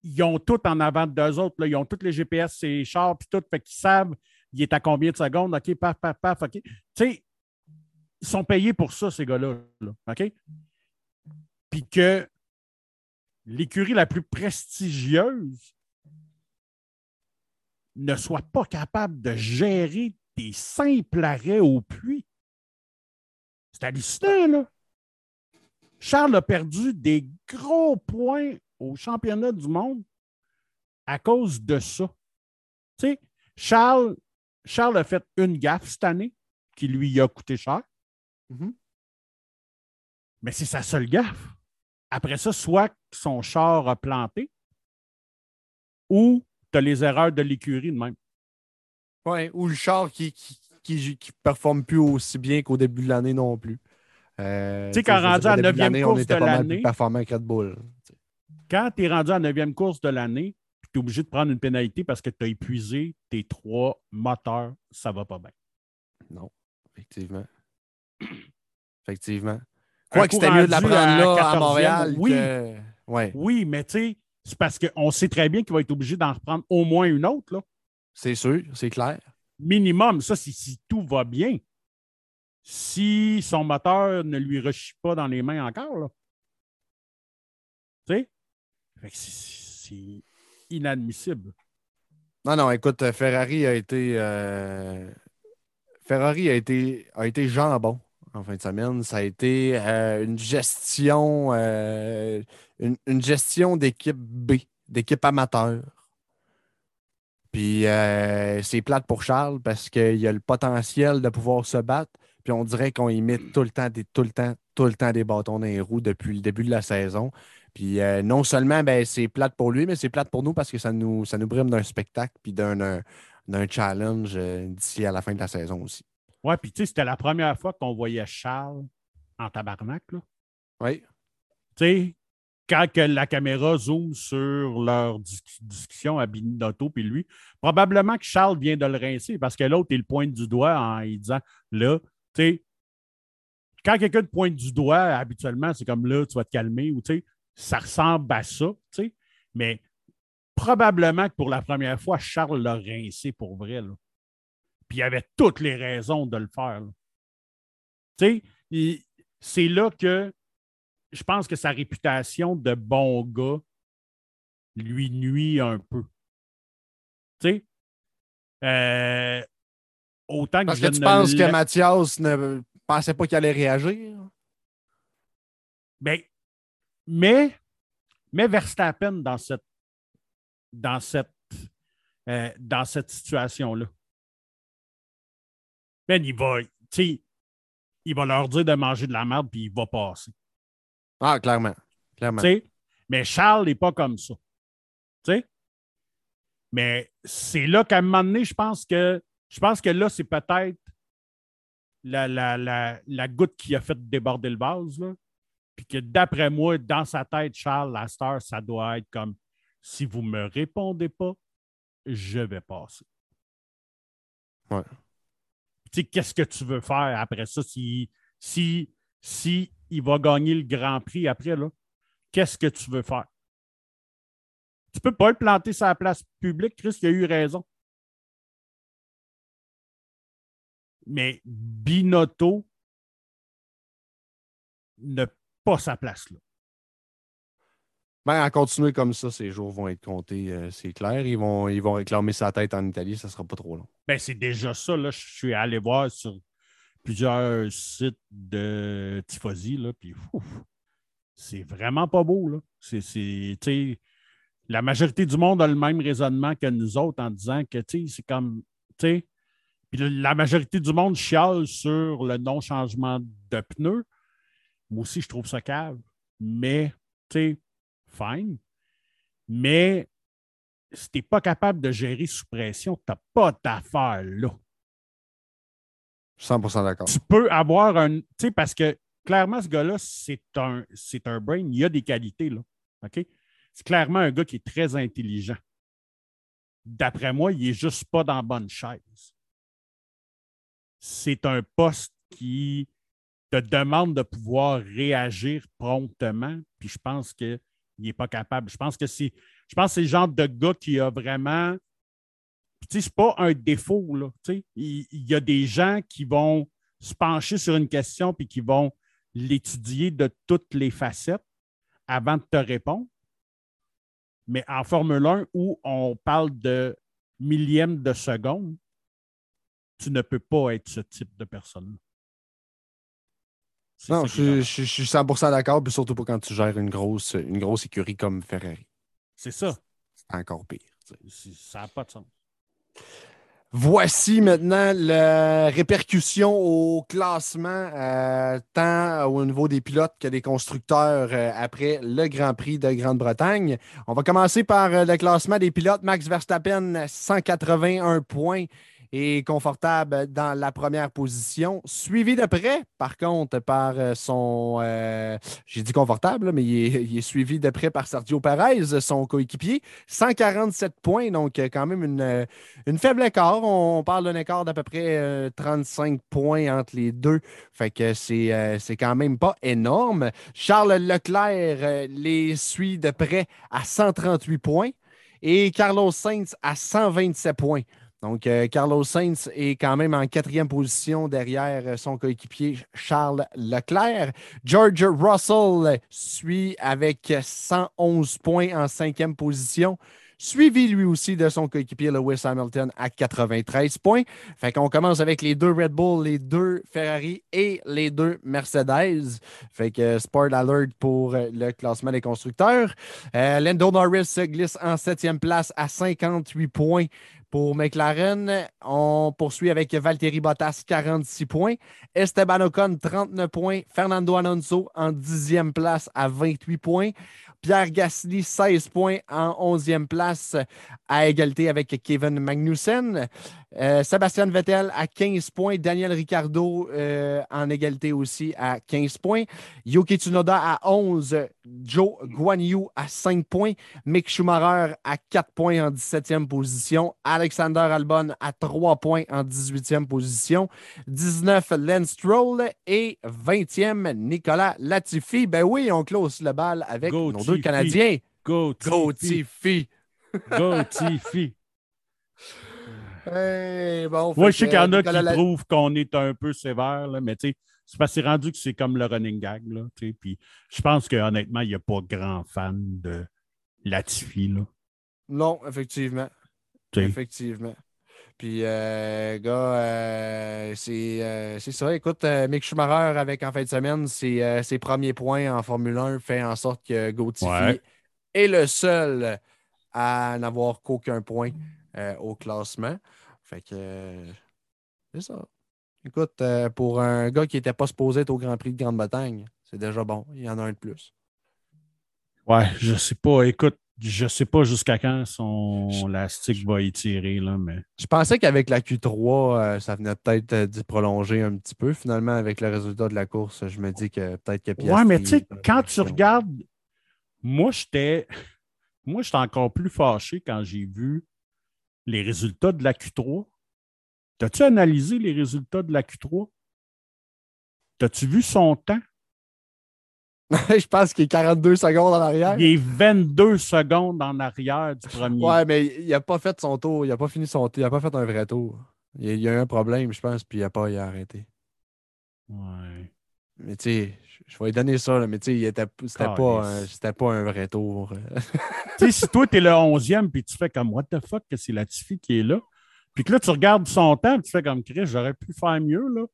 ils ont tout en avant de deux autres. Là. Ils ont tous les GPS, c'est chars, puis tout. Fait qu'ils savent, il est à combien de secondes. OK, paf, paf, paf. OK. Tu sais, ils sont payés pour ça, ces gars-là. Là, OK? Puis que l'écurie la plus prestigieuse ne soit pas capable de gérer des simples arrêts au puits. C'est hallucinant, là. Charles a perdu des gros points au championnat du monde à cause de ça. Tu sais, Charles, Charles a fait une gaffe cette année qui lui a coûté cher. Mm-hmm. Mais c'est sa seule gaffe. Après ça, soit son char a planté ou les erreurs de l'écurie de même. Oui, ou le char qui qui, qui, performe plus aussi bien qu'au début de l'année non plus. Euh, tu sais, quand rendu à la 9e course de l'année. performant Red Bull. Quand tu es rendu à la 9e course de l'année, tu es obligé de prendre une pénalité parce que tu as épuisé tes trois moteurs, ça va pas bien. Non, effectivement. (clears throat) effectivement. Quoi que c'était mieux de la prendre là à Montréal. Oui, ouais. oui mais tu sais, c'est parce qu'on sait très bien qu'il va être obligé d'en reprendre au moins une autre. C'est sûr, c'est clair. Minimum, ça, si, si, tout va bien. Si son moteur ne lui rechie pas dans les mains encore, là. Tu sais? C'est inadmissible. Non, non, écoute, Ferrari a été. Euh, Ferrari a été, a été jambon en fin de semaine. Ça a été euh, une gestion, euh, une, gestion d'équipe B, d'équipe amateur. Puis euh, c'est plate pour Charles parce qu'il a le potentiel de pouvoir se battre. Puis on dirait qu'on y met tout le temps, des, tout le temps, tout le temps des bâtons dans les roues depuis le début de la saison. Puis non seulement ben, c'est plate pour lui, mais c'est plate pour nous parce que ça nous, ça nous brime d'un spectacle puis d'un challenge d'ici à la fin de la saison aussi. Ouais, puis tu sais, c'était la première fois qu'on voyait Charles en tabarnak. Là. Oui. Tu sais, quand la caméra zoome sur leur discussion à Binotto puis lui, probablement que Charles vient de le rincer parce que l'autre, il pointe du doigt en disant là, tu sais, quand quelqu'un te pointe du doigt, habituellement, c'est comme là, tu vas te calmer ou tu sais, ça ressemble à ça, tu sais. Mais probablement que pour la première fois, Charles l'a rincé pour vrai. Là. Puis il avait toutes les raisons de le faire. Tu sais, c'est là que je pense que sa réputation de bon gars lui nuit un peu. Tu sais, euh, autant que Parce que tu penses que Mathias ne pensait pas qu'il allait réagir? Ben, mais, mais Verstappen dans cette, dans cette, euh, dans cette situation-là. Ben, il va, il va leur dire de manger de la merde, puis il va passer. Ah, clairement. clairement. Mais Charles n'est pas comme ça. sais? Mais c'est là qu'à un moment donné, je pense que je pense que là, c'est peut-être la, la, goutte qui a fait déborder le vase. Là. Puis que d'après moi, dans sa tête, Charles, la star, ça doit être comme si vous ne me répondez pas, je vais passer. Ouais qu'est-ce que tu veux faire après ça? Si, si, si il va gagner le Grand Prix après, là, qu'est-ce que tu veux faire? Tu peux pas le planter sur la place publique, Chris, il a eu raison. Mais Binotto n'a pas sa place là. Ben, à continuer comme ça, ces jours vont être comptés, euh, c'est clair. Ils vont, ils vont réclamer sa tête en Italie, ça ne sera pas trop long. Ben, c'est déjà ça. Là. Je suis allé voir sur plusieurs sites de Tifosi, là, puis c'est vraiment pas beau. Là. La majorité du monde a le même raisonnement que nous autres en disant que c'est comme. Puis la majorité du monde chiale sur le non-changement de pneus. Moi aussi, je trouve ça cave. Mais, tu sais, fine. Mais si tu n'es pas capable de gérer sous pression, tu n'as pas d'affaire là. 100% d'accord. Tu peux avoir un. Tu sais, parce que clairement, ce gars-là, c'est un, c'est un brain. Il a des qualités, là. OK? C'est clairement un gars qui est très intelligent. D'après moi, il n'est juste pas dans la bonne chaise. C'est un poste qui te demande de pouvoir réagir promptement. Puis je pense que il n'est pas capable. Je pense que c'est. Je pense c'est le genre de gars qui a vraiment. Tu sais, c'est pas un défaut, là. Tu sais, il, y a des gens qui vont se pencher sur une question puis qui vont l'étudier de toutes les facettes avant de te répondre. Mais en Formule 1, où on parle de millième de seconde, tu ne peux pas être ce type de personne. Non, je, suis 100% d'accord, puis surtout pas quand tu gères une grosse, une grosse écurie comme Ferrari. C'est ça. C'est encore pire. Ça n'a pas de sens. Voici maintenant la répercussion au classement, euh, tant au niveau des pilotes que des constructeurs euh, après le Grand Prix de Grande-Bretagne. On va commencer par euh, le classement des pilotes. Max Verstappen, 181 points est confortable dans la première position, suivi de près, par contre, par euh, son. Euh, j'ai dit confortable, mais (laughs) il est, suivi de près par Sergio Perez, son coéquipier. 147 points, donc euh, quand même une, une faible écart. On, parle d'un écart d'à peu près 35 points entre les deux. Fait que c'est, c'est quand même pas énorme. Charles Leclerc les suit de près à 138 points et Carlos Sainz à 127 points. Donc, euh, Carlos Sainz est quand même en quatrième position derrière euh, son coéquipier Charles Leclerc. George Russell suit avec 111 points en cinquième position. suivi lui aussi de son coéquipier Lewis Hamilton à 93 points. Fait qu'on commence avec les deux Red Bull, les deux Ferrari et les deux Mercedes. Fait que Sport Alert pour le classement des constructeurs. Euh, Lando Norris se glisse en septième place à 58 points pour McLaren, on poursuit avec Valtteri Bottas, 46 points. Esteban Ocon, 39 points. Fernando Alonso en 10e place à 28 points. Pierre Gasly, 16 points en 11e place à égalité avec Kevin Magnussen. Euh, Sébastien Vettel à 15 points. Daniel Ricciardo euh, en égalité aussi à 15 points. Yuki Tsunoda à 11. Joe Guanyu à 5 points. Mick Schumacher à 4 points en 17e position. Alexander Albon à 3 points en 18e position. 19, Lance Stroll. Et 20e, Nicolas Latifi. Ben oui, on close le bal avec nos deux Canadiens. Go Tifi. Go Tifi. Hey, bon, Moi, je sais qu'il y en a qui trouvent qu'on est un peu sévère, là, mais tu sais, c'est parce que c'est rendu que c'est comme le running gag. Là, puis je pense qu'honnêtement, il n'y a pas grand fan de Latifi. Là. Non, effectivement. Effectivement. Puis, euh, gars, euh, euh, c'est ça. Écoute, Mick Schumacher, avec en fin de semaine, ses, ses, premiers points en Formule 1, fait en sorte que Gauthier est le seul à n'avoir qu'aucun point au classement. Fait que c'est ça. Écoute, pour un gars qui n'était pas supposé être au Grand Prix de Grande-Bretagne, c'est déjà bon. Il y en a un de plus. Ouais, je sais pas. Écoute, je sais pas jusqu'à quand son lastique va étirer, là, mais. Je pensais qu'avec la Q3, ça venait peut-être d'y prolonger un petit peu. Finalement, avec le résultat de la course, je me dis que peut-être que Piastri... Ouais, mais tu sais, quand tu regardes, moi, j'étais. Moi, j'étais encore plus fâché quand j'ai vu les résultats de la Q3. T'as-tu analysé les résultats de la Q3? T'as-tu vu son temps? Je pense qu'il est 42 secondes en arrière. Il est 22 secondes en arrière du premier. Ouais, mais il n'a pas fait son tour. Il n'a pas fini son tour. Il n'a pas fait un vrai tour. Il y a eu un problème, je pense, puis il n'a pas il a arrêté. Ouais. Mais tu sais, je vais lui donner ça, mais tu sais, c'était pas, un, pas un vrai tour. tu sais, si toi, tu es le 11e, puis tu fais comme What the fuck, que c'est Latifi qui est là, puis que là, tu regardes son temps, tu fais comme Chris, j'aurais pu faire mieux, là.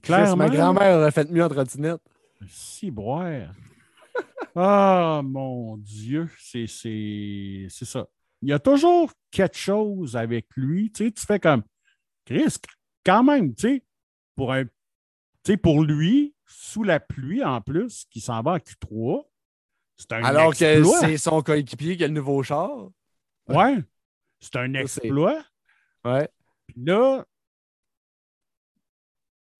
clairement. ma grand-mère aurait fait mieux en trottinette. Si, boire. (laughs) Ah, mon Dieu, c'est ça. Il y a toujours quelque chose avec lui. Tu sais, tu fais comme Chris, quand même, tu sais, pour un. Tu sais, pour lui, sous la pluie en plus, qui s'en va à Q3, c'est un Alors que c'est son coéquipier qui a le nouveau char. Ouais. C'est un exploit. Ouais. Puis là,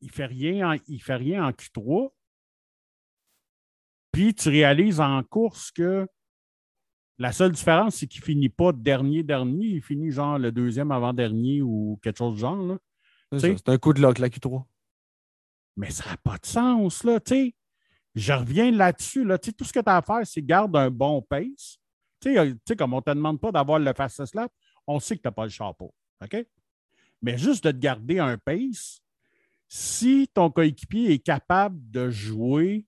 il ne fait, rien il fait rien en Q3. Puis tu réalises en course que la seule différence, c'est qu'il ne finit pas dernier-dernier, il finit genre le deuxième avant-dernier ou quelque chose de genre. C'est un coup de lock, la Q3. Mais ça n'a pas de sens, là, sais. Je reviens là-dessus, là, tout ce que tu as à faire, c'est garder un bon pace. Tu sais, comme on ne te demande pas d'avoir le fastest lap, on sait que tu n'as pas le chapeau. OK? Mais juste de te garder un pace, si ton coéquipier est capable de jouer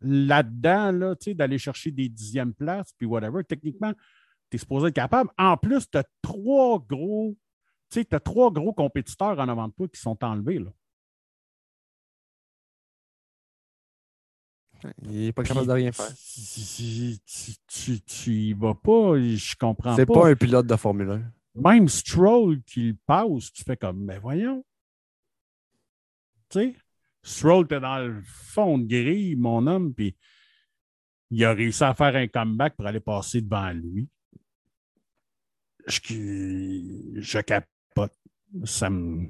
là-dedans, là, d'aller chercher des dixièmes places, puis whatever, techniquement, tu es supposé être capable. En plus, tu as trois gros, tu as trois gros compétiteurs en avant de toi qui sont enlevés. Là. Il n'est pas capable de rien faire. Tu, tu, vas pas, je comprends pas. C'est pas un pilote de Formule 1. Même Stroll qui passe, tu fais comme, mais voyons. Tu sais? Stroll était dans le fond de grille, mon homme, puis il a réussi à faire un comeback pour aller passer devant lui. Je, je capote. Ça me.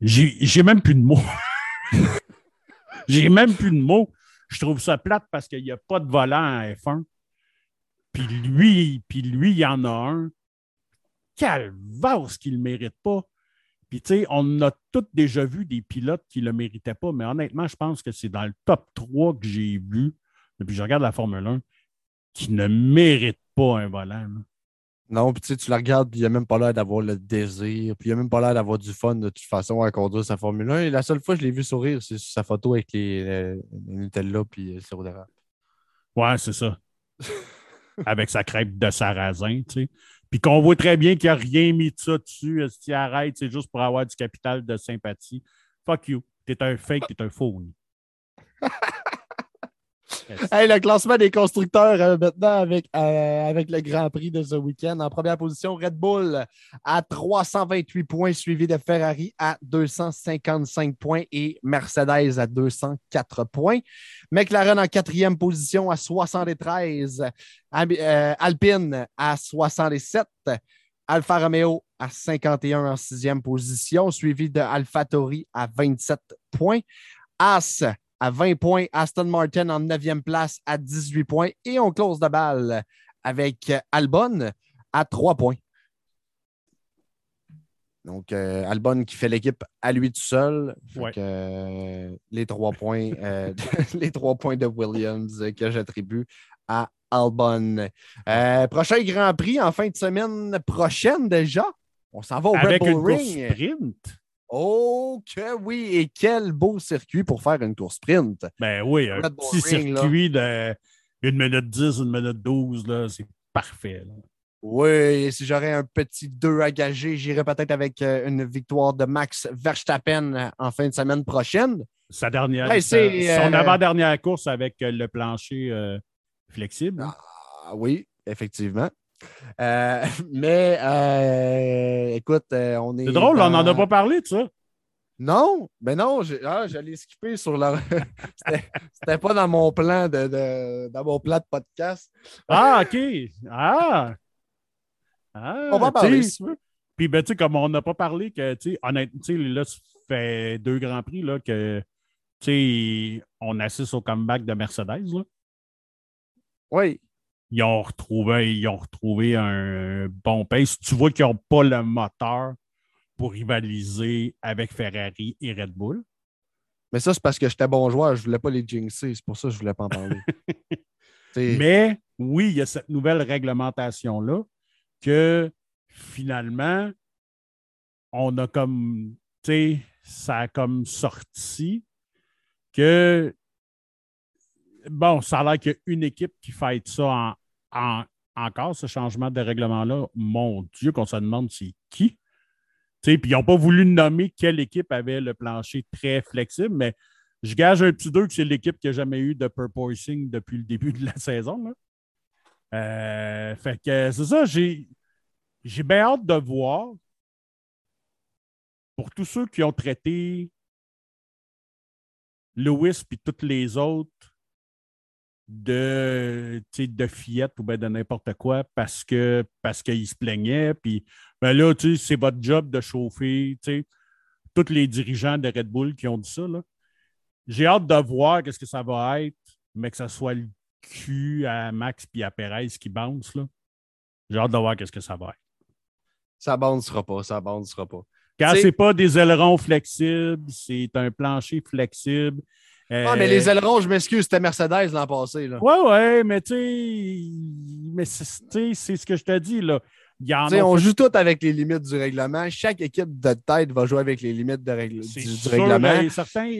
J'ai même plus de mots. (laughs) J'ai même plus de mots. Je trouve ça plate parce qu'il n'y a pas de volant à F1. Puis lui, puis lui, il y en a un. Vase qu'il ne mérite pas. Puis, tu sais, on a tous déjà vu des pilotes qui ne le méritaient pas, mais honnêtement, je pense que c'est dans le top 3 que j'ai vu, depuis que je regarde la Formule 1, qui ne mérite pas un volant. Non, puis tu sais, tu la regardes, puis il n'a même pas l'air d'avoir le désir, puis il n'a même pas l'air d'avoir du fun de toute façon à conduire sa Formule 1. Et la seule fois que je l'ai vu sourire, c'est sur sa photo avec les, Nutella puis le sirop Ouais, c'est ça. (laughs) avec sa crêpe de sarrasin, tu sais. Puis qu'on voit très bien qu'il n'a rien mis de ça dessus. Si arrête, c'est juste pour avoir du capital de sympathie. Fuck you. T'es un fake, t'es un faux. (laughs) Le classement des constructeurs euh, maintenant avec, euh, avec le Grand Prix de ce week-end. En première position, Red Bull à 328 points, suivi de Ferrari à 255 points et Mercedes à 204 points. McLaren en quatrième position à 73, euh, Alpine à 67, Alfa Romeo à 51 en sixième position, suivi de AlphaTauri à 27 points. As à 20 points. Aston Martin en 9e place à 18 points. Et on close de balle avec Albon à 3 points. Donc, euh, Albon qui fait l'équipe à lui tout seul. Euh, les, trois points, euh, (laughs) les trois points de Williams que j'attribue à Albon. prochain Grand Prix en fin de semaine prochaine déjà. On s'en va au Red Bull Ring. sprint. Oh que oui! Et quel beau circuit pour faire une course sprint. Ben oui, un petit circuit de 1 minute 10, 1 minute 12, c'est parfait. Oui, si j'aurais un petit 2 à gager, j'irais peut-être avec euh, une victoire de Max Verstappen euh, en fin de semaine prochaine. Sa dernière, son euh, avant-dernière course avec le plancher flexible. Ah, oui, effectivement. Euh, (laughs) mais euh, écoute, euh, on est. C'est drôle, on n'en a pas parlé de ça. Non, mais non, ah, j'allais skipper sur le. (laughs) C'était pas dans mon plan de, dans mon plan de podcast. Ah, OK. Ah! ah on va parler Puis, ben, tu sais, comme on n'a pas parlé que, tu sais, honnêtement, là, ça fait deux grands prix, là, que, tu sais, on assiste au comeback de Mercedes, là. Oui ils ont retrouvé, ils ont retrouvé un bon pace. Tu vois qu'ils n'ont pas le moteur pour rivaliser avec Ferrari et Red Bull. Mais ça, c'est parce que j'étais bon joueur, je ne voulais pas les jinxer. C'est pour ça que je ne voulais pas en parler. (laughs) Mais oui, il y a cette nouvelle réglementation-là que finalement, on a comme, tu sais, ça a comme sorti que bon, ça a l'air qu'il y a une équipe qui fait ça en, encore, ce changement de règlement-là. Mon Dieu, qu'on se demande c'est qui. Puis ils n'ont pas voulu nommer quelle équipe avait le plancher très flexible, mais je gage un petit deux que c'est l'équipe qui n'a jamais eu de purposing depuis le début de la (laughs) saison. Euh, fait que c'est ça, j'ai, j'ai bien hâte de voir pour tous ceux qui ont traité Lewis et toutes les autres de, de fillettes ou ben de n'importe quoi parce que parce qu'il se plaignait. Puis ben là, c'est votre job de chauffer tous les dirigeants de Red Bull qui ont dit ça. J'ai hâte de voir qu'est-ce que ça va être, mais que ce soit le cul à Max et à Perez qui bounce. J'ai hâte de voir qu'est-ce que ça va être. Ça bouncera pas, ça bouncera pas. Quand c'est pas des ailerons flexibles, c'est un plancher flexible ah, mais les euh, ailerons, je m'excuse, c'était Mercedes l'an passé. Là. Ouais, ouais, mais tu sais, mais c'est ce que je te dis. Là. On joue tout avec les limites du règlement. Chaque équipe de tête va jouer avec les limites de règle... du, règlement.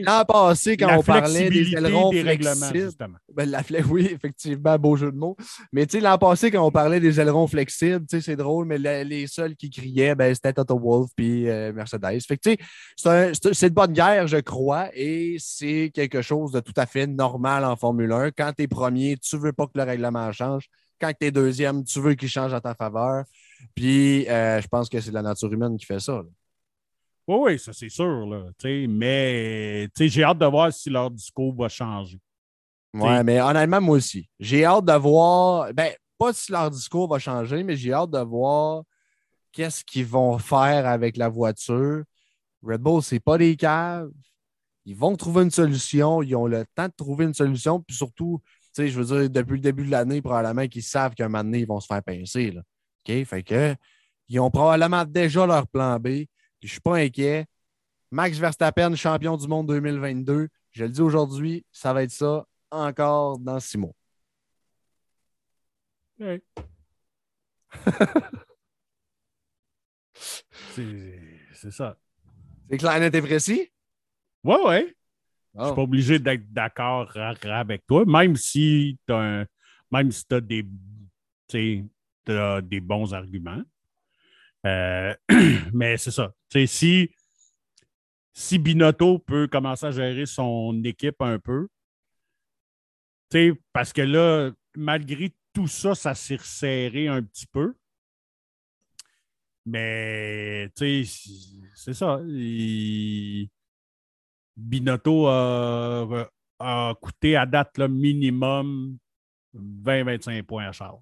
L'an passé, quand on parlait des ailerons des flexibles, ben, la (laughs) oui, effectivement, beau jeu de mots. Mais l'an passé, quand on parlait des ailerons flexibles, c'est drôle, mais les seuls qui criaient, ben, c'était Toto Wolf et euh, Mercedes. c'est de bonne guerre, je crois, et c'est quelque chose de tout à fait normal en Formule 1. Quand tu es premier, tu ne veux pas que le règlement change. Quand tu es deuxième, tu veux qu'il change à ta faveur. Puis, euh, je pense que c'est la nature humaine qui fait ça. Oui, oui, ça c'est sûr. Là, mais j'ai hâte de voir si leur discours va changer. Oui, mais honnêtement, moi aussi. J'ai hâte de voir, ben, pas si leur discours va changer, mais j'ai hâte de voir qu'est-ce qu'ils vont faire avec la voiture. Red Bull, c'est pas des caves. Ils vont trouver une solution. Ils ont le temps de trouver une solution. Puis surtout, je veux dire, depuis le début de l'année, probablement qu'ils savent qu'un moment donné, ils vont se faire pincer. Là. Fait que, ils ont probablement déjà leur plan B. Je ne suis pas inquiet. Max Verstappen, champion du monde 2022. Je le dis aujourd'hui, ça va être ça encore dans six mois. (laughs) c'est ça. C'est clair, net et précis? Ouais, ouais. Je ne suis pas obligé d'être d'accord avec toi, même si tu as un même si tu as des, des bons arguments. Euh, (clears throat) mais c'est ça. si, si Binotto peut commencer à gérer son équipe un peu, parce que là, malgré tout ça, ça s'est resserré un petit peu. Mais, c'est ça. Binotto a, coûté à date le minimum 20-25 points à Charles.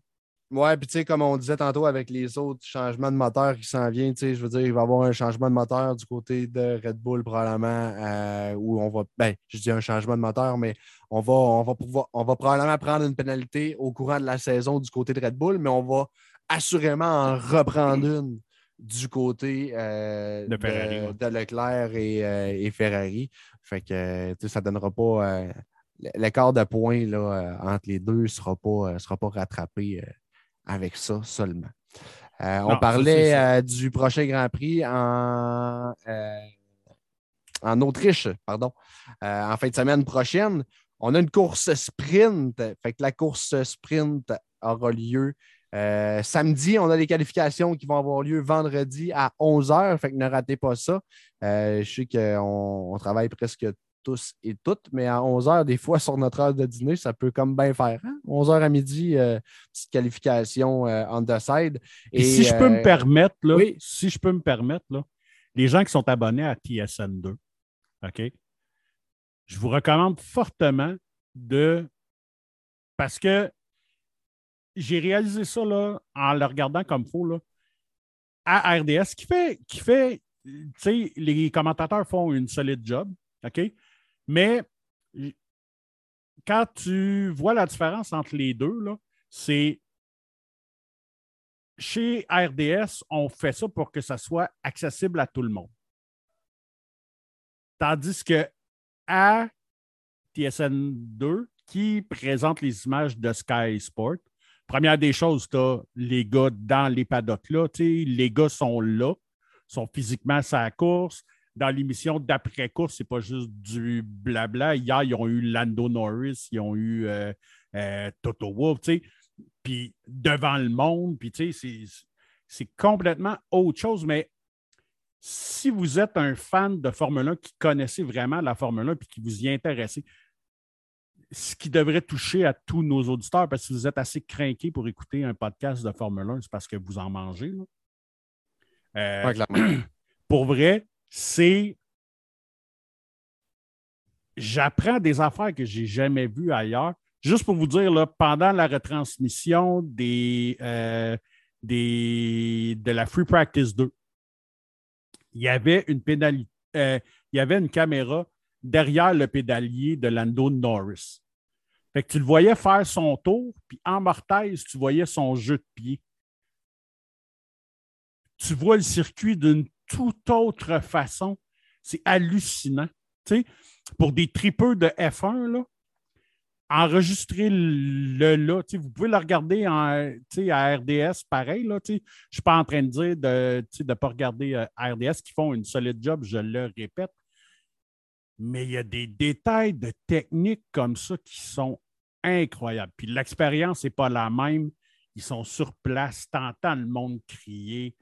Ouais, puis tu sais, comme on disait tantôt avec les autres changements de moteur qui s'en viennent, tu sais, je veux dire, il va y avoir un changement de moteur du côté de Red Bull probablement, euh, où on va, ben, je dis un changement de moteur, mais on va, on va pouvoir, on va probablement prendre une pénalité au courant de la saison du côté de Red Bull, mais on va assurément en reprendre une du côté euh, de, Leclerc euh, et, Ferrari. Fait que ça ne donnera pas. L'écart de points là, entre les deux ne sera pas, sera pas rattrapé avec ça seulement. Euh, on parlait euh, du prochain Grand Prix en, euh, en Autriche, pardon, en fin de semaine prochaine. On a une course sprint. Fait que la course sprint aura lieu samedi. On a des qualifications qui vont avoir lieu vendredi à 11h. Fait que ne ratez pas ça. je sais qu'on travaille presque tous et toutes, mais à 11 h, des fois, (laughs) sur notre heure de dîner, ça peut comme bien faire. 11 hein? à midi, euh, petite qualification euh, on the side. Et, si je peux me euh, permettre, là, si je peux me permettre, là, les gens qui sont abonnés à TSN2, OK? Je vous recommande fortement de. Parce que j'ai réalisé ça là, en le regardant comme faux là, à RDS, qui fait, qui fait tu sais, les commentateurs font une solide job, OK? Mais quand tu vois la différence entre les deux, c'est chez RDS, on fait ça pour que ça soit accessible à tout le monde. Tandis que à TSN2, qui présente les images de Sky Sport, première des choses, tu as les gars dans les paddocks là. Les gars sont là, sont physiquement à la course dans l'émission d'après-course, c'est pas juste du blabla. Hier, ils ont eu Lando Norris, ils ont eu euh, euh, Toto Wolff, tu sais. Puis devant le monde, puis tu sais, c'est complètement autre chose. Mais si vous êtes un fan de Formule 1 qui connaissait vraiment la Formule 1 puis qui vous y intéressez, ce qui devrait toucher à tous nos auditeurs, parce que si vous êtes assez craqué pour écouter un podcast de Formule 1, c'est parce que vous en mangez. Euh, (clears throat) pour vrai, c'est j'apprends des affaires que je n'ai jamais vues ailleurs. Juste pour vous dire, pendant la retransmission euh, de la Free Practice 2, il y avait une pénalité, euh, caméra derrière le pédalier de Lando Norris. Fait que tu le voyais faire son tour, puis en mortaise, tu voyais son jeu de pied. Tu vois le circuit d'une toute autre façon. C'est hallucinant. pour des tripeurs de F1, là, enregistrer le là. Vous pouvez le regarder en, à RDS, pareil. je ne suis pas en train de dire de ne pas regarder euh, RDS qui font une solide job, je le répète. Mais il y a des détails de technique comme ça qui sont incroyables. Puis l'expérience n'est pas la même. Ils sont sur place, t'entends le monde crier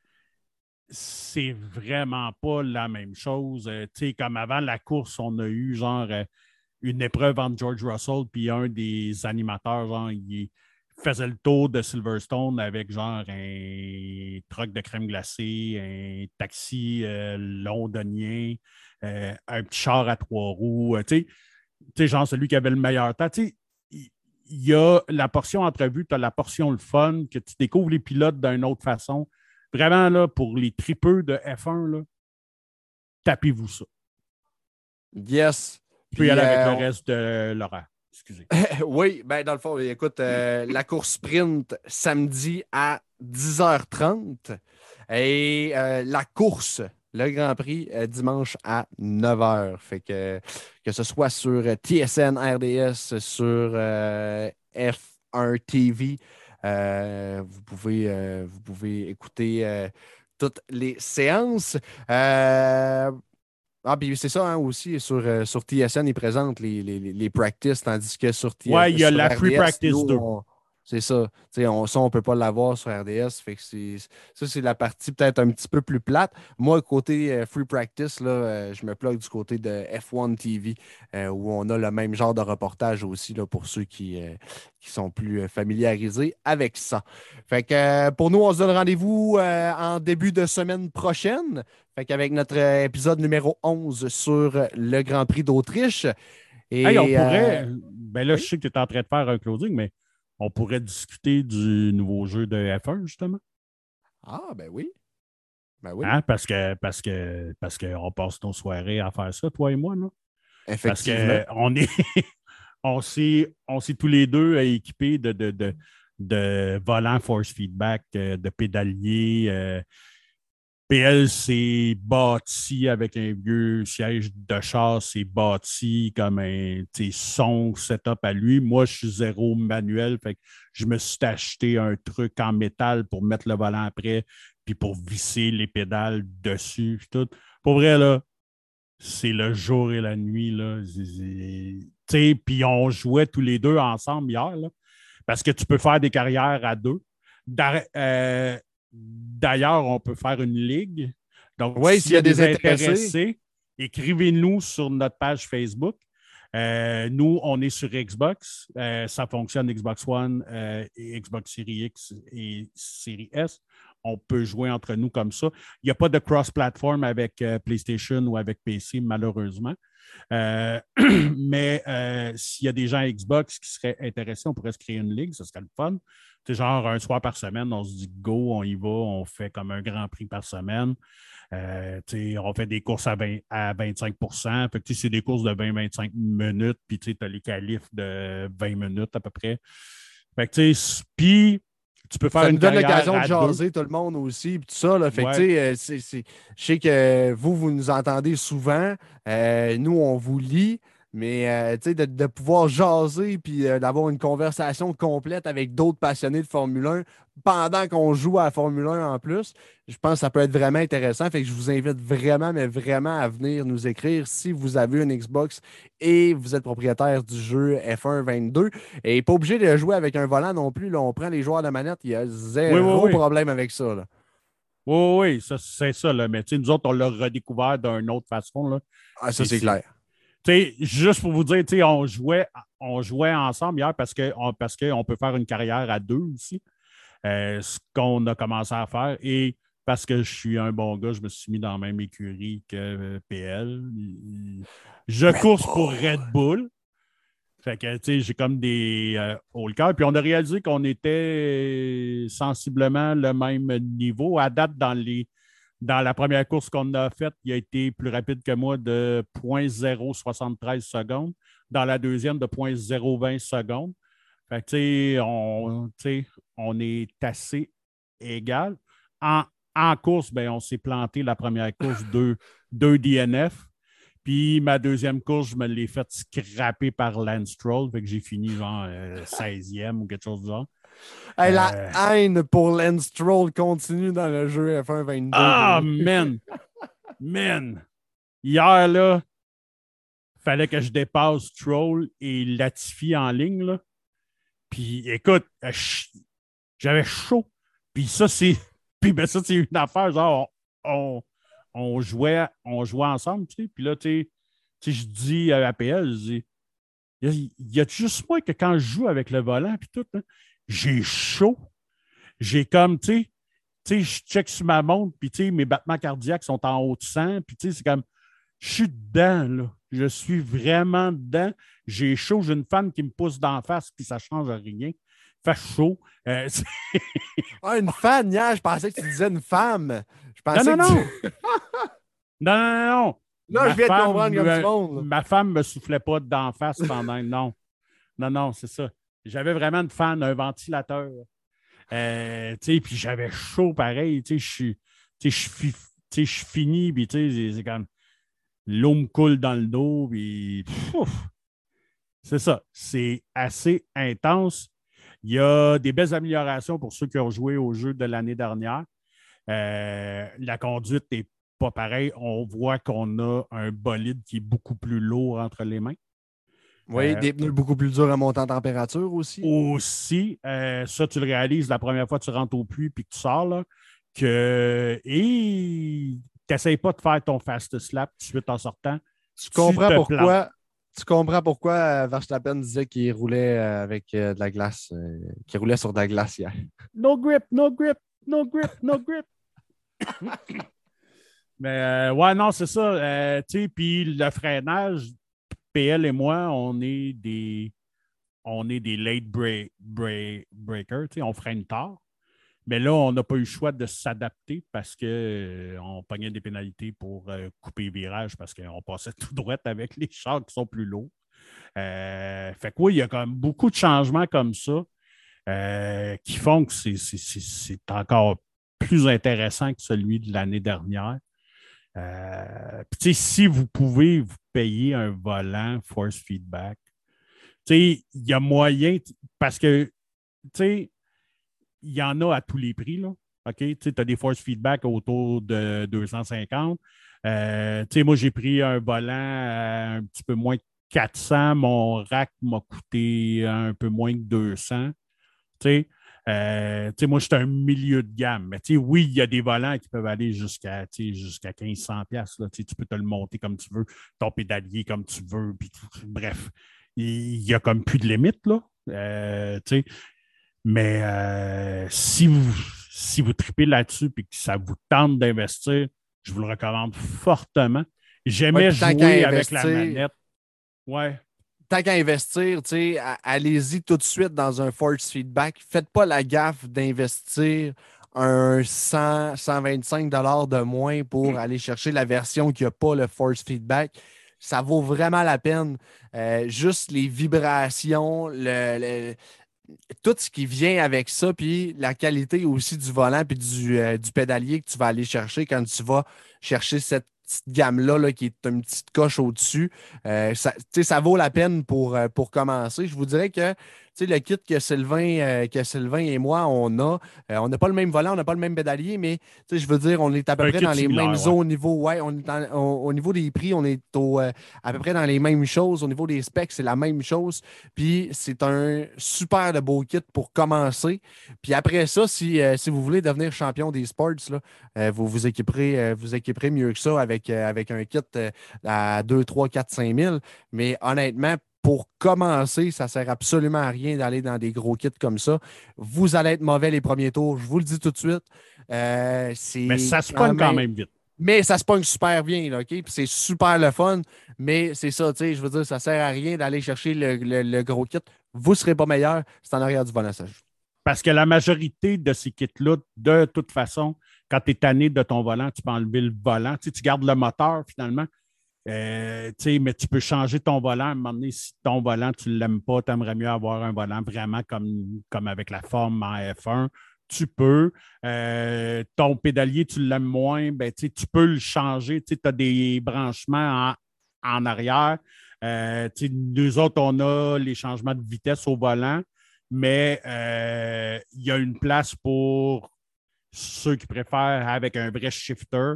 c'est vraiment pas la même chose. Euh, comme avant la course, on a eu genre euh, une épreuve entre George Russell puis un des animateurs, genre, il faisait le tour de Silverstone avec genre un truck de crème glacée, un taxi euh, londonien, un petit char à trois roues, tu sais, genre celui qui avait le meilleur temps. Tu il y a la portion entrevue, tu as la portion le fun, que tu découvres les pilotes d'une autre façon. Vraiment, là, pour les tripeux de F1, tapez-vous ça. Yes. Y aller avec le euh, reste de l'horaire. Excusez. (laughs) oui, ben dans le fond, écoute, euh, la course sprint samedi à 10h30 et euh, la course, le Grand Prix, dimanche à 9h. Fait que que ce soit sur TSN RDS, sur F1 TV, vous, pouvez, euh, vous pouvez écouter euh, toutes les séances. Ah, puis c'est ça hein, aussi, sur, sur TSN, ils présentent les, les, les, practices, tandis que sur TSN. Ouais, il y a la Free Practice 2. C'est ça. On, ça, on ne peut pas l'avoir sur RDS. Fait que ça, c'est la partie peut-être un petit peu plus plate. Moi, côté euh, Free Practice, là, euh, je me plug du côté de F1 TV, euh, où on a le même genre de reportage aussi là, pour ceux qui, qui sont plus familiarisés avec ça. Fait que pour nous, on se donne rendez-vous en début de semaine prochaine. Fait qu'avec notre épisode numéro 11 sur le Grand Prix d'Autriche. Et, on pourrait. ben là, je sais que tu es en train de faire un closing, mais on pourrait discuter du nouveau jeu de F1, justement. Ah, ben oui. Ben oui. Hein, parce que parce que parce qu'on passe nos soirées à faire ça, toi et moi, là. Effectivement. Parce qu'on est (laughs) on s'est on tous les deux équipés de, de, de, de volants force feedback, euh, de pédaliers, euh, PL s'est bâti avec un vieux siège de char, c'est bâti comme un son setup à lui. Moi, je suis zéro manuel, fait que je me suis acheté un truc en métal pour mettre le volant après, puis pour visser les pédales dessus. Tout. Pour vrai, là, c'est le jour et la nuit. Là. Puis on jouait tous les deux ensemble hier, là, parce que tu peux faire des carrières à deux. D'ailleurs, on peut faire une ligue. Donc, s'il y, a des intéressés, écrivez-nous sur notre page Facebook. Euh, nous, on est sur Xbox. Euh, ça fonctionne Xbox One, euh, Xbox Series X et Series S. On peut jouer entre nous comme ça. Il n'y a pas de cross-platform avec PlayStation ou avec PC, malheureusement. (clears throat) mais s'il y a des gens à Xbox qui seraient intéressés, on pourrait se créer une ligue, ce serait le fun genre, un soir par semaine, on se dit go, on y va, on fait comme un grand prix par semaine. Euh, on fait des courses à, 20, à 25 fait C'est des courses de 20-25 minutes, puis tu as les qualifs de 20 minutes à peu près. puis tu peux faire ça nous donne l'occasion de jaser tout le monde aussi, puis tout ça. Là. Fait euh, je sais que vous, vous nous entendez souvent. Euh, nous, on vous lit. Mais euh, de, de, pouvoir jaser puis euh, d'avoir une conversation complète avec d'autres passionnés de Formule 1 pendant qu'on joue à la Formule 1 en plus, je pense que ça peut être vraiment intéressant. Fait que je vous invite vraiment, mais vraiment à venir nous écrire si vous avez une Xbox et vous êtes propriétaire du jeu F1 22. Et pas obligé de jouer avec un volant non plus. Là, on prend les joueurs de manette, il y a zéro problème avec ça. Là. Oui, oui, c'est ça. Là. Mais nous autres, on l'a redécouvert d'une autre façon. Là. Ah, ça, c'est clair juste pour vous dire, on jouait, on jouait ensemble hier parce qu'on parce peut faire une carrière à deux aussi. Euh, ce qu'on a commencé à faire. Et parce que je suis un bon gars, je me suis mis dans la même écurie que euh, PL. Je course pour Red Bull. Fait que, j'ai comme des euh, haut le Puis on a réalisé qu'on était sensiblement le même niveau. À date, dans les dans la première course qu'on a faite, il a été plus rapide que moi de 0.073 secondes. Dans la deuxième, de 0.020 secondes. Fait que, on, on est assez égal. En, course, ben, on s'est planté la première course, deux, deux DNF. Puis ma deuxième course, je me l'ai fait scraper par Lance Stroll. Fait que j'ai fini genre 16e euh, ou quelque chose de genre la euh. haine pour Lance Stroll continue dans le jeu F1 22. Ah, man! man! Hier, là, fallait que je dépasse Stroll et Latifi en ligne, là. Puis, écoute, euh, j'avais chaud. Puis ça, c'est... (laughs) Puis ben, ça, c'est une affaire, genre, on, on, jouait, on jouait ensemble, tu sais. Puis là, tu sais, je dis à APL, je dis, il y a juste moi que quand je joue avec le volant, puis tout, j'ai chaud. J'ai comme, tu sais, je check sur ma montre, puis tu sais, mes battements cardiaques sont en haut de 100, puis tu sais, c'est comme, je suis dedans, là. Je suis vraiment dedans. J'ai chaud, j'ai une femme qui me pousse d'en face, puis ça ne change rien. Fait chaud. Euh, ah, une fan, hier, je pensais que tu disais une femme. Je pensais non, non, non. (laughs) non, non, non. Là, je viens de comprendre comme du monde. Ma femme ne me soufflait pas d'en face pendant. Non. Non, non, c'est ça. J'avais vraiment une fan, un ventilateur. Euh, puis j'avais chaud pareil. Je suis je finis, puis c'est comme l'eau me coule dans le dos, puis c'est ça. C'est assez intense. Il y a des belles améliorations pour ceux qui ont joué au jeu de l'année dernière. Euh, la conduite n'est pas pareille. On voit qu'on a un bolide qui est beaucoup plus lourd entre les mains. Oui, des pneus beaucoup plus durs à monter en température aussi. Aussi, ça, tu le réalises la première fois que tu rentres au puits puis que tu sors, là, que. Et tu n'essayes pas de faire ton fast slap tout de suite en sortant. Tu comprends pourquoi. Tu comprends pourquoi euh, Verstappen disait qu'il roulait euh, avec euh, de la glace, qu'il roulait sur de la glace hier. No grip, no grip, no grip, no grip. (coughs) Mais ouais, non, c'est ça. tu sais, puis le freinage, PL et moi, on est des, on est des late break, break, breakers. On freine tard. Mais là, on n'a pas eu le choix de s'adapter parce qu'on euh, pognait des pénalités pour euh, couper les virages parce qu'on passait (laughs) tout droit avec les chars qui sont plus lourds. Euh, fait que oui, il y a quand même beaucoup de changements comme ça qui font que c'est encore plus intéressant que celui de l'année dernière. si vous pouvez vous payer un volant force feedback, il y a moyen, parce que il y en a à tous les prix. Là. Tu as des force feedback autour de 250. Euh, moi, j'ai pris un volant un petit peu moins de 400. Mon rack m'a coûté un peu moins de 200. Euh, moi, je suis un milieu de gamme. Mais oui, il y a des volants qui peuvent aller jusqu'à jusqu'à 1500$. Là, tu peux te le monter comme tu veux, ton pédalier comme tu veux. bref, il n'y a comme plus de limite. Là. Euh, mais euh, si vous si vous tripez là-dessus et que ça vous tente d'investir, je vous le recommande fortement. J'aimais jouer avec la manette. Ouais. Tant qu'à investir, allez-y tout de suite dans un force feedback. Faites pas la gaffe d'investir un 100, 125 de moins pour aller chercher la version qui n'a pas le force feedback. Ça vaut vraiment la peine. Euh, juste les vibrations, le, tout ce qui vient avec ça, puis la qualité aussi du volant puis du, euh, du pédalier que tu vas aller chercher quand tu vas chercher cette petite gamme-là qui est une petite coche au-dessus. Euh, ça, ça vaut la peine pour, euh, pour commencer. Je vous dirais que le kit que Sylvain, euh, que Sylvain et moi, on a, on n'a pas le même volant, on n'a pas le même pédalier, mais je veux dire, on est à peu près dans les mêmes zones au niveau, ouais, on est au, niveau des prix, on est à peu près dans les mêmes choses. Au niveau des specs, c'est la même chose. Puis c'est un super de beau kit pour commencer. Puis après ça, si, si vous voulez devenir champion des sports, là, vous vous équiperez, vous équiperez mieux que ça avec euh, avec, un kit euh, à 2, 3, 4, 5 000. Mais honnêtement, pour commencer, ça ne sert absolument à rien d'aller dans des gros kits comme ça. Vous allez être mauvais les premiers tours, je vous le dis tout de suite. Euh, mais ça se pogne quand même vite. Mais ça se pogne super bien, OK? Puis c'est super le fun, mais c'est ça, tu sais, je veux dire, ça ne sert à rien d'aller chercher le, gros kit. Vous ne serez pas meilleur, c'est en arrière du volançage. Parce que la majorité de ces kits-là, de toute façon, quand tu es tanné de ton volant, tu peux enlever le volant. Tu, gardes le moteur finalement. Euh, mais tu peux changer ton volant à un moment donné. Si ton volant, tu ne l'aimes pas, tu aimerais mieux avoir un volant vraiment comme, comme avec la forme en F1. Tu peux. Euh, ton pédalier, tu l'aimes moins, ben, tu peux le changer. Tu as des branchements en, arrière. Euh, nous autres, on a les changements de vitesse au volant, mais il y a une place pour ceux qui préfèrent avec un vrai shifter,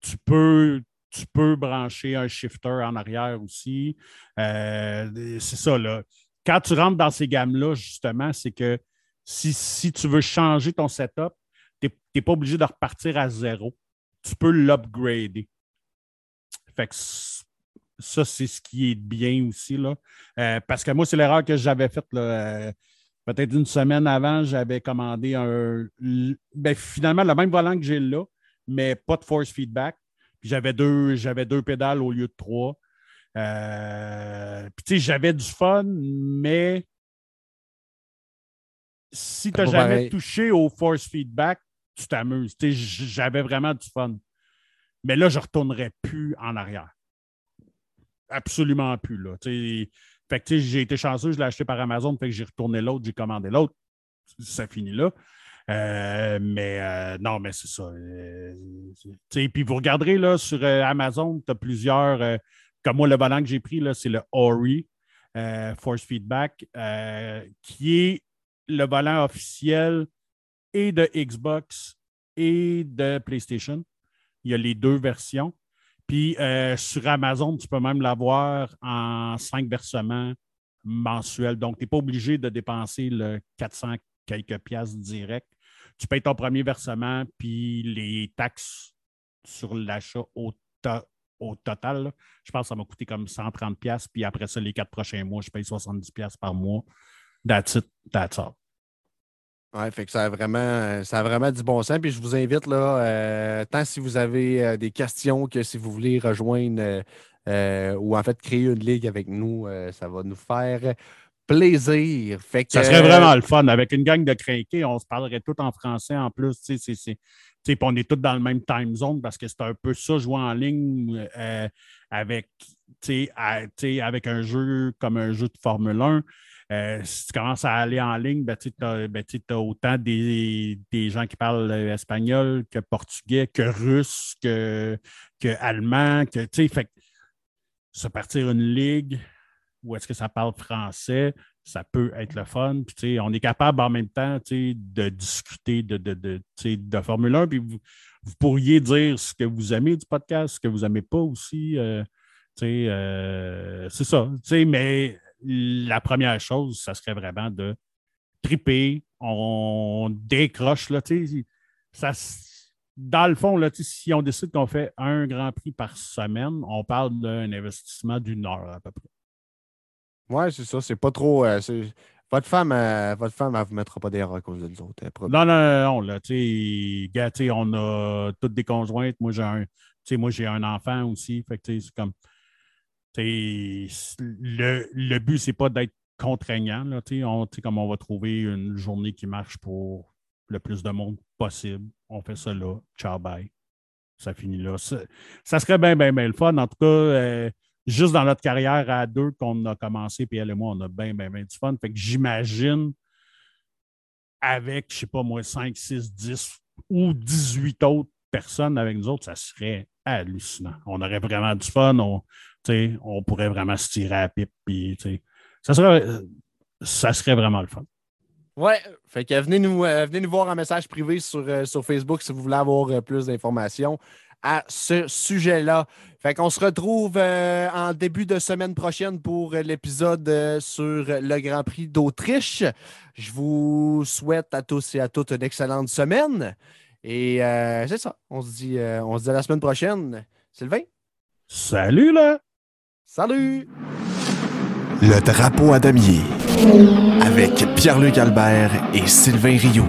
tu peux, tu peux brancher un shifter en arrière aussi. Euh, c'est ça, là. Quand tu rentres dans ces gammes-là, justement, c'est que si, tu veux changer ton setup, tu n'es pas obligé de repartir à zéro. Tu peux l'upgrader. Fait que ça, c'est ce qui est bien aussi. Là. Euh, parce que moi, c'est l'erreur que j'avais faite. Euh, peut-être une semaine avant, j'avais commandé un. Ben, finalement, le même volant que j'ai là, mais pas de force feedback. J'avais deux, j'avais deux pédales au lieu de trois. Euh, puis tu sais, j'avais du fun, mais si tu n'as jamais touché au force feedback, tu t'amuses. J'avais vraiment du fun. Mais là, je ne retournerai plus en arrière. Absolument plus. Là. Fait que j'ai été chanceux, je l'ai acheté par Amazon, fait que j'ai retourné l'autre, j'ai commandé l'autre. Ça finit là. Euh, mais euh, non, mais c'est ça. Euh, puis vous regarderez là, sur Amazon, tu as plusieurs. comme moi, le volant que j'ai pris, c'est le Ori Force Feedback, qui est le volant officiel et de Xbox et de PlayStation. Il y a les deux versions. Puis sur Amazon, tu peux même l'avoir en cinq versements mensuels. Donc, tu n'es pas obligé de dépenser le 400 quelques piastres direct. Tu payes ton premier versement, puis les taxes sur l'achat au, au total, je pense que ça m'a coûté comme 130 pièces puis après ça, les quatre prochains mois, je paye 70 pièces par mois. That's it, that's all. Oui, fait que ça a vraiment, ça a vraiment du bon sens. Puis je vous invite, là, euh, tant si vous avez euh, des questions que si vous voulez rejoindre euh, ou en fait créer une ligue avec nous, ça va nous faire plaisir. Fait que, ça serait vraiment le fun. Avec une gang de crinqués, on se parlerait tout en français en plus. on est tous dans le même time zone parce que c'est un peu ça, jouer en ligne avec, avec un jeu comme un jeu de Formule 1. Euh, si tu commences à aller en ligne, ben, tu as, ben, autant des, gens qui parlent espagnol que portugais, que russe, que, que allemand, que fait se partir une ligue où est-ce que ça parle français, ça peut être le fun. Puis, on est capable en même temps de discuter de, de, de, de Formule 1. Puis vous, pourriez dire ce que vous aimez du podcast, ce que vous n'aimez pas aussi. Euh, euh, c'est ça. Mais la première chose, ça serait vraiment de triper, on décroche. Là, ça, dans le fond, là, si on décide qu'on fait un Grand Prix par semaine, on parle d'un investissement d'une heure à peu près. Oui, c'est ça. C'est pas trop. Euh, votre femme, euh, votre femme, vous mettra pas d'erreur à cause de nous autres. Non, non, non, là, tu sais, on a toutes des conjointes. Moi, j'ai un, moi, j'ai un enfant aussi. Fait que, c'est comme le, le but, c'est pas d'être contraignant. Là, on, comme on va trouver une journée qui marche pour le plus de monde possible. On fait ça là. Ciao, bye. Ça finit là. Ça, serait bien, bien, bien le fun. En tout cas, euh, juste dans notre carrière à deux qu'on a commencé, puis elle et moi, on a bien, bien, bien du fun. Fait que j'imagine avec, je sais pas moi, 5, 6, 10 ou 18 autres personnes avec nous autres, ça serait hallucinant. On aurait vraiment du fun. On, on pourrait vraiment se tirer à la pipe. Ça, serait, ça serait vraiment le fun. Ouais, fait que venez nous, euh, venez nous voir en message privé sur, euh, sur Facebook si vous voulez avoir euh, plus d'informations à ce sujet-là. Fait qu'on se retrouve en début de semaine prochaine pour l'épisode sur le Grand Prix d'Autriche. Je vous souhaite à tous et à toutes une excellente semaine. Et c'est ça. On se, dit, on se dit à la semaine prochaine. Sylvain? Salut là! Salut! Le drapeau à damier avec Pierre-Luc Albert et Sylvain Rioux.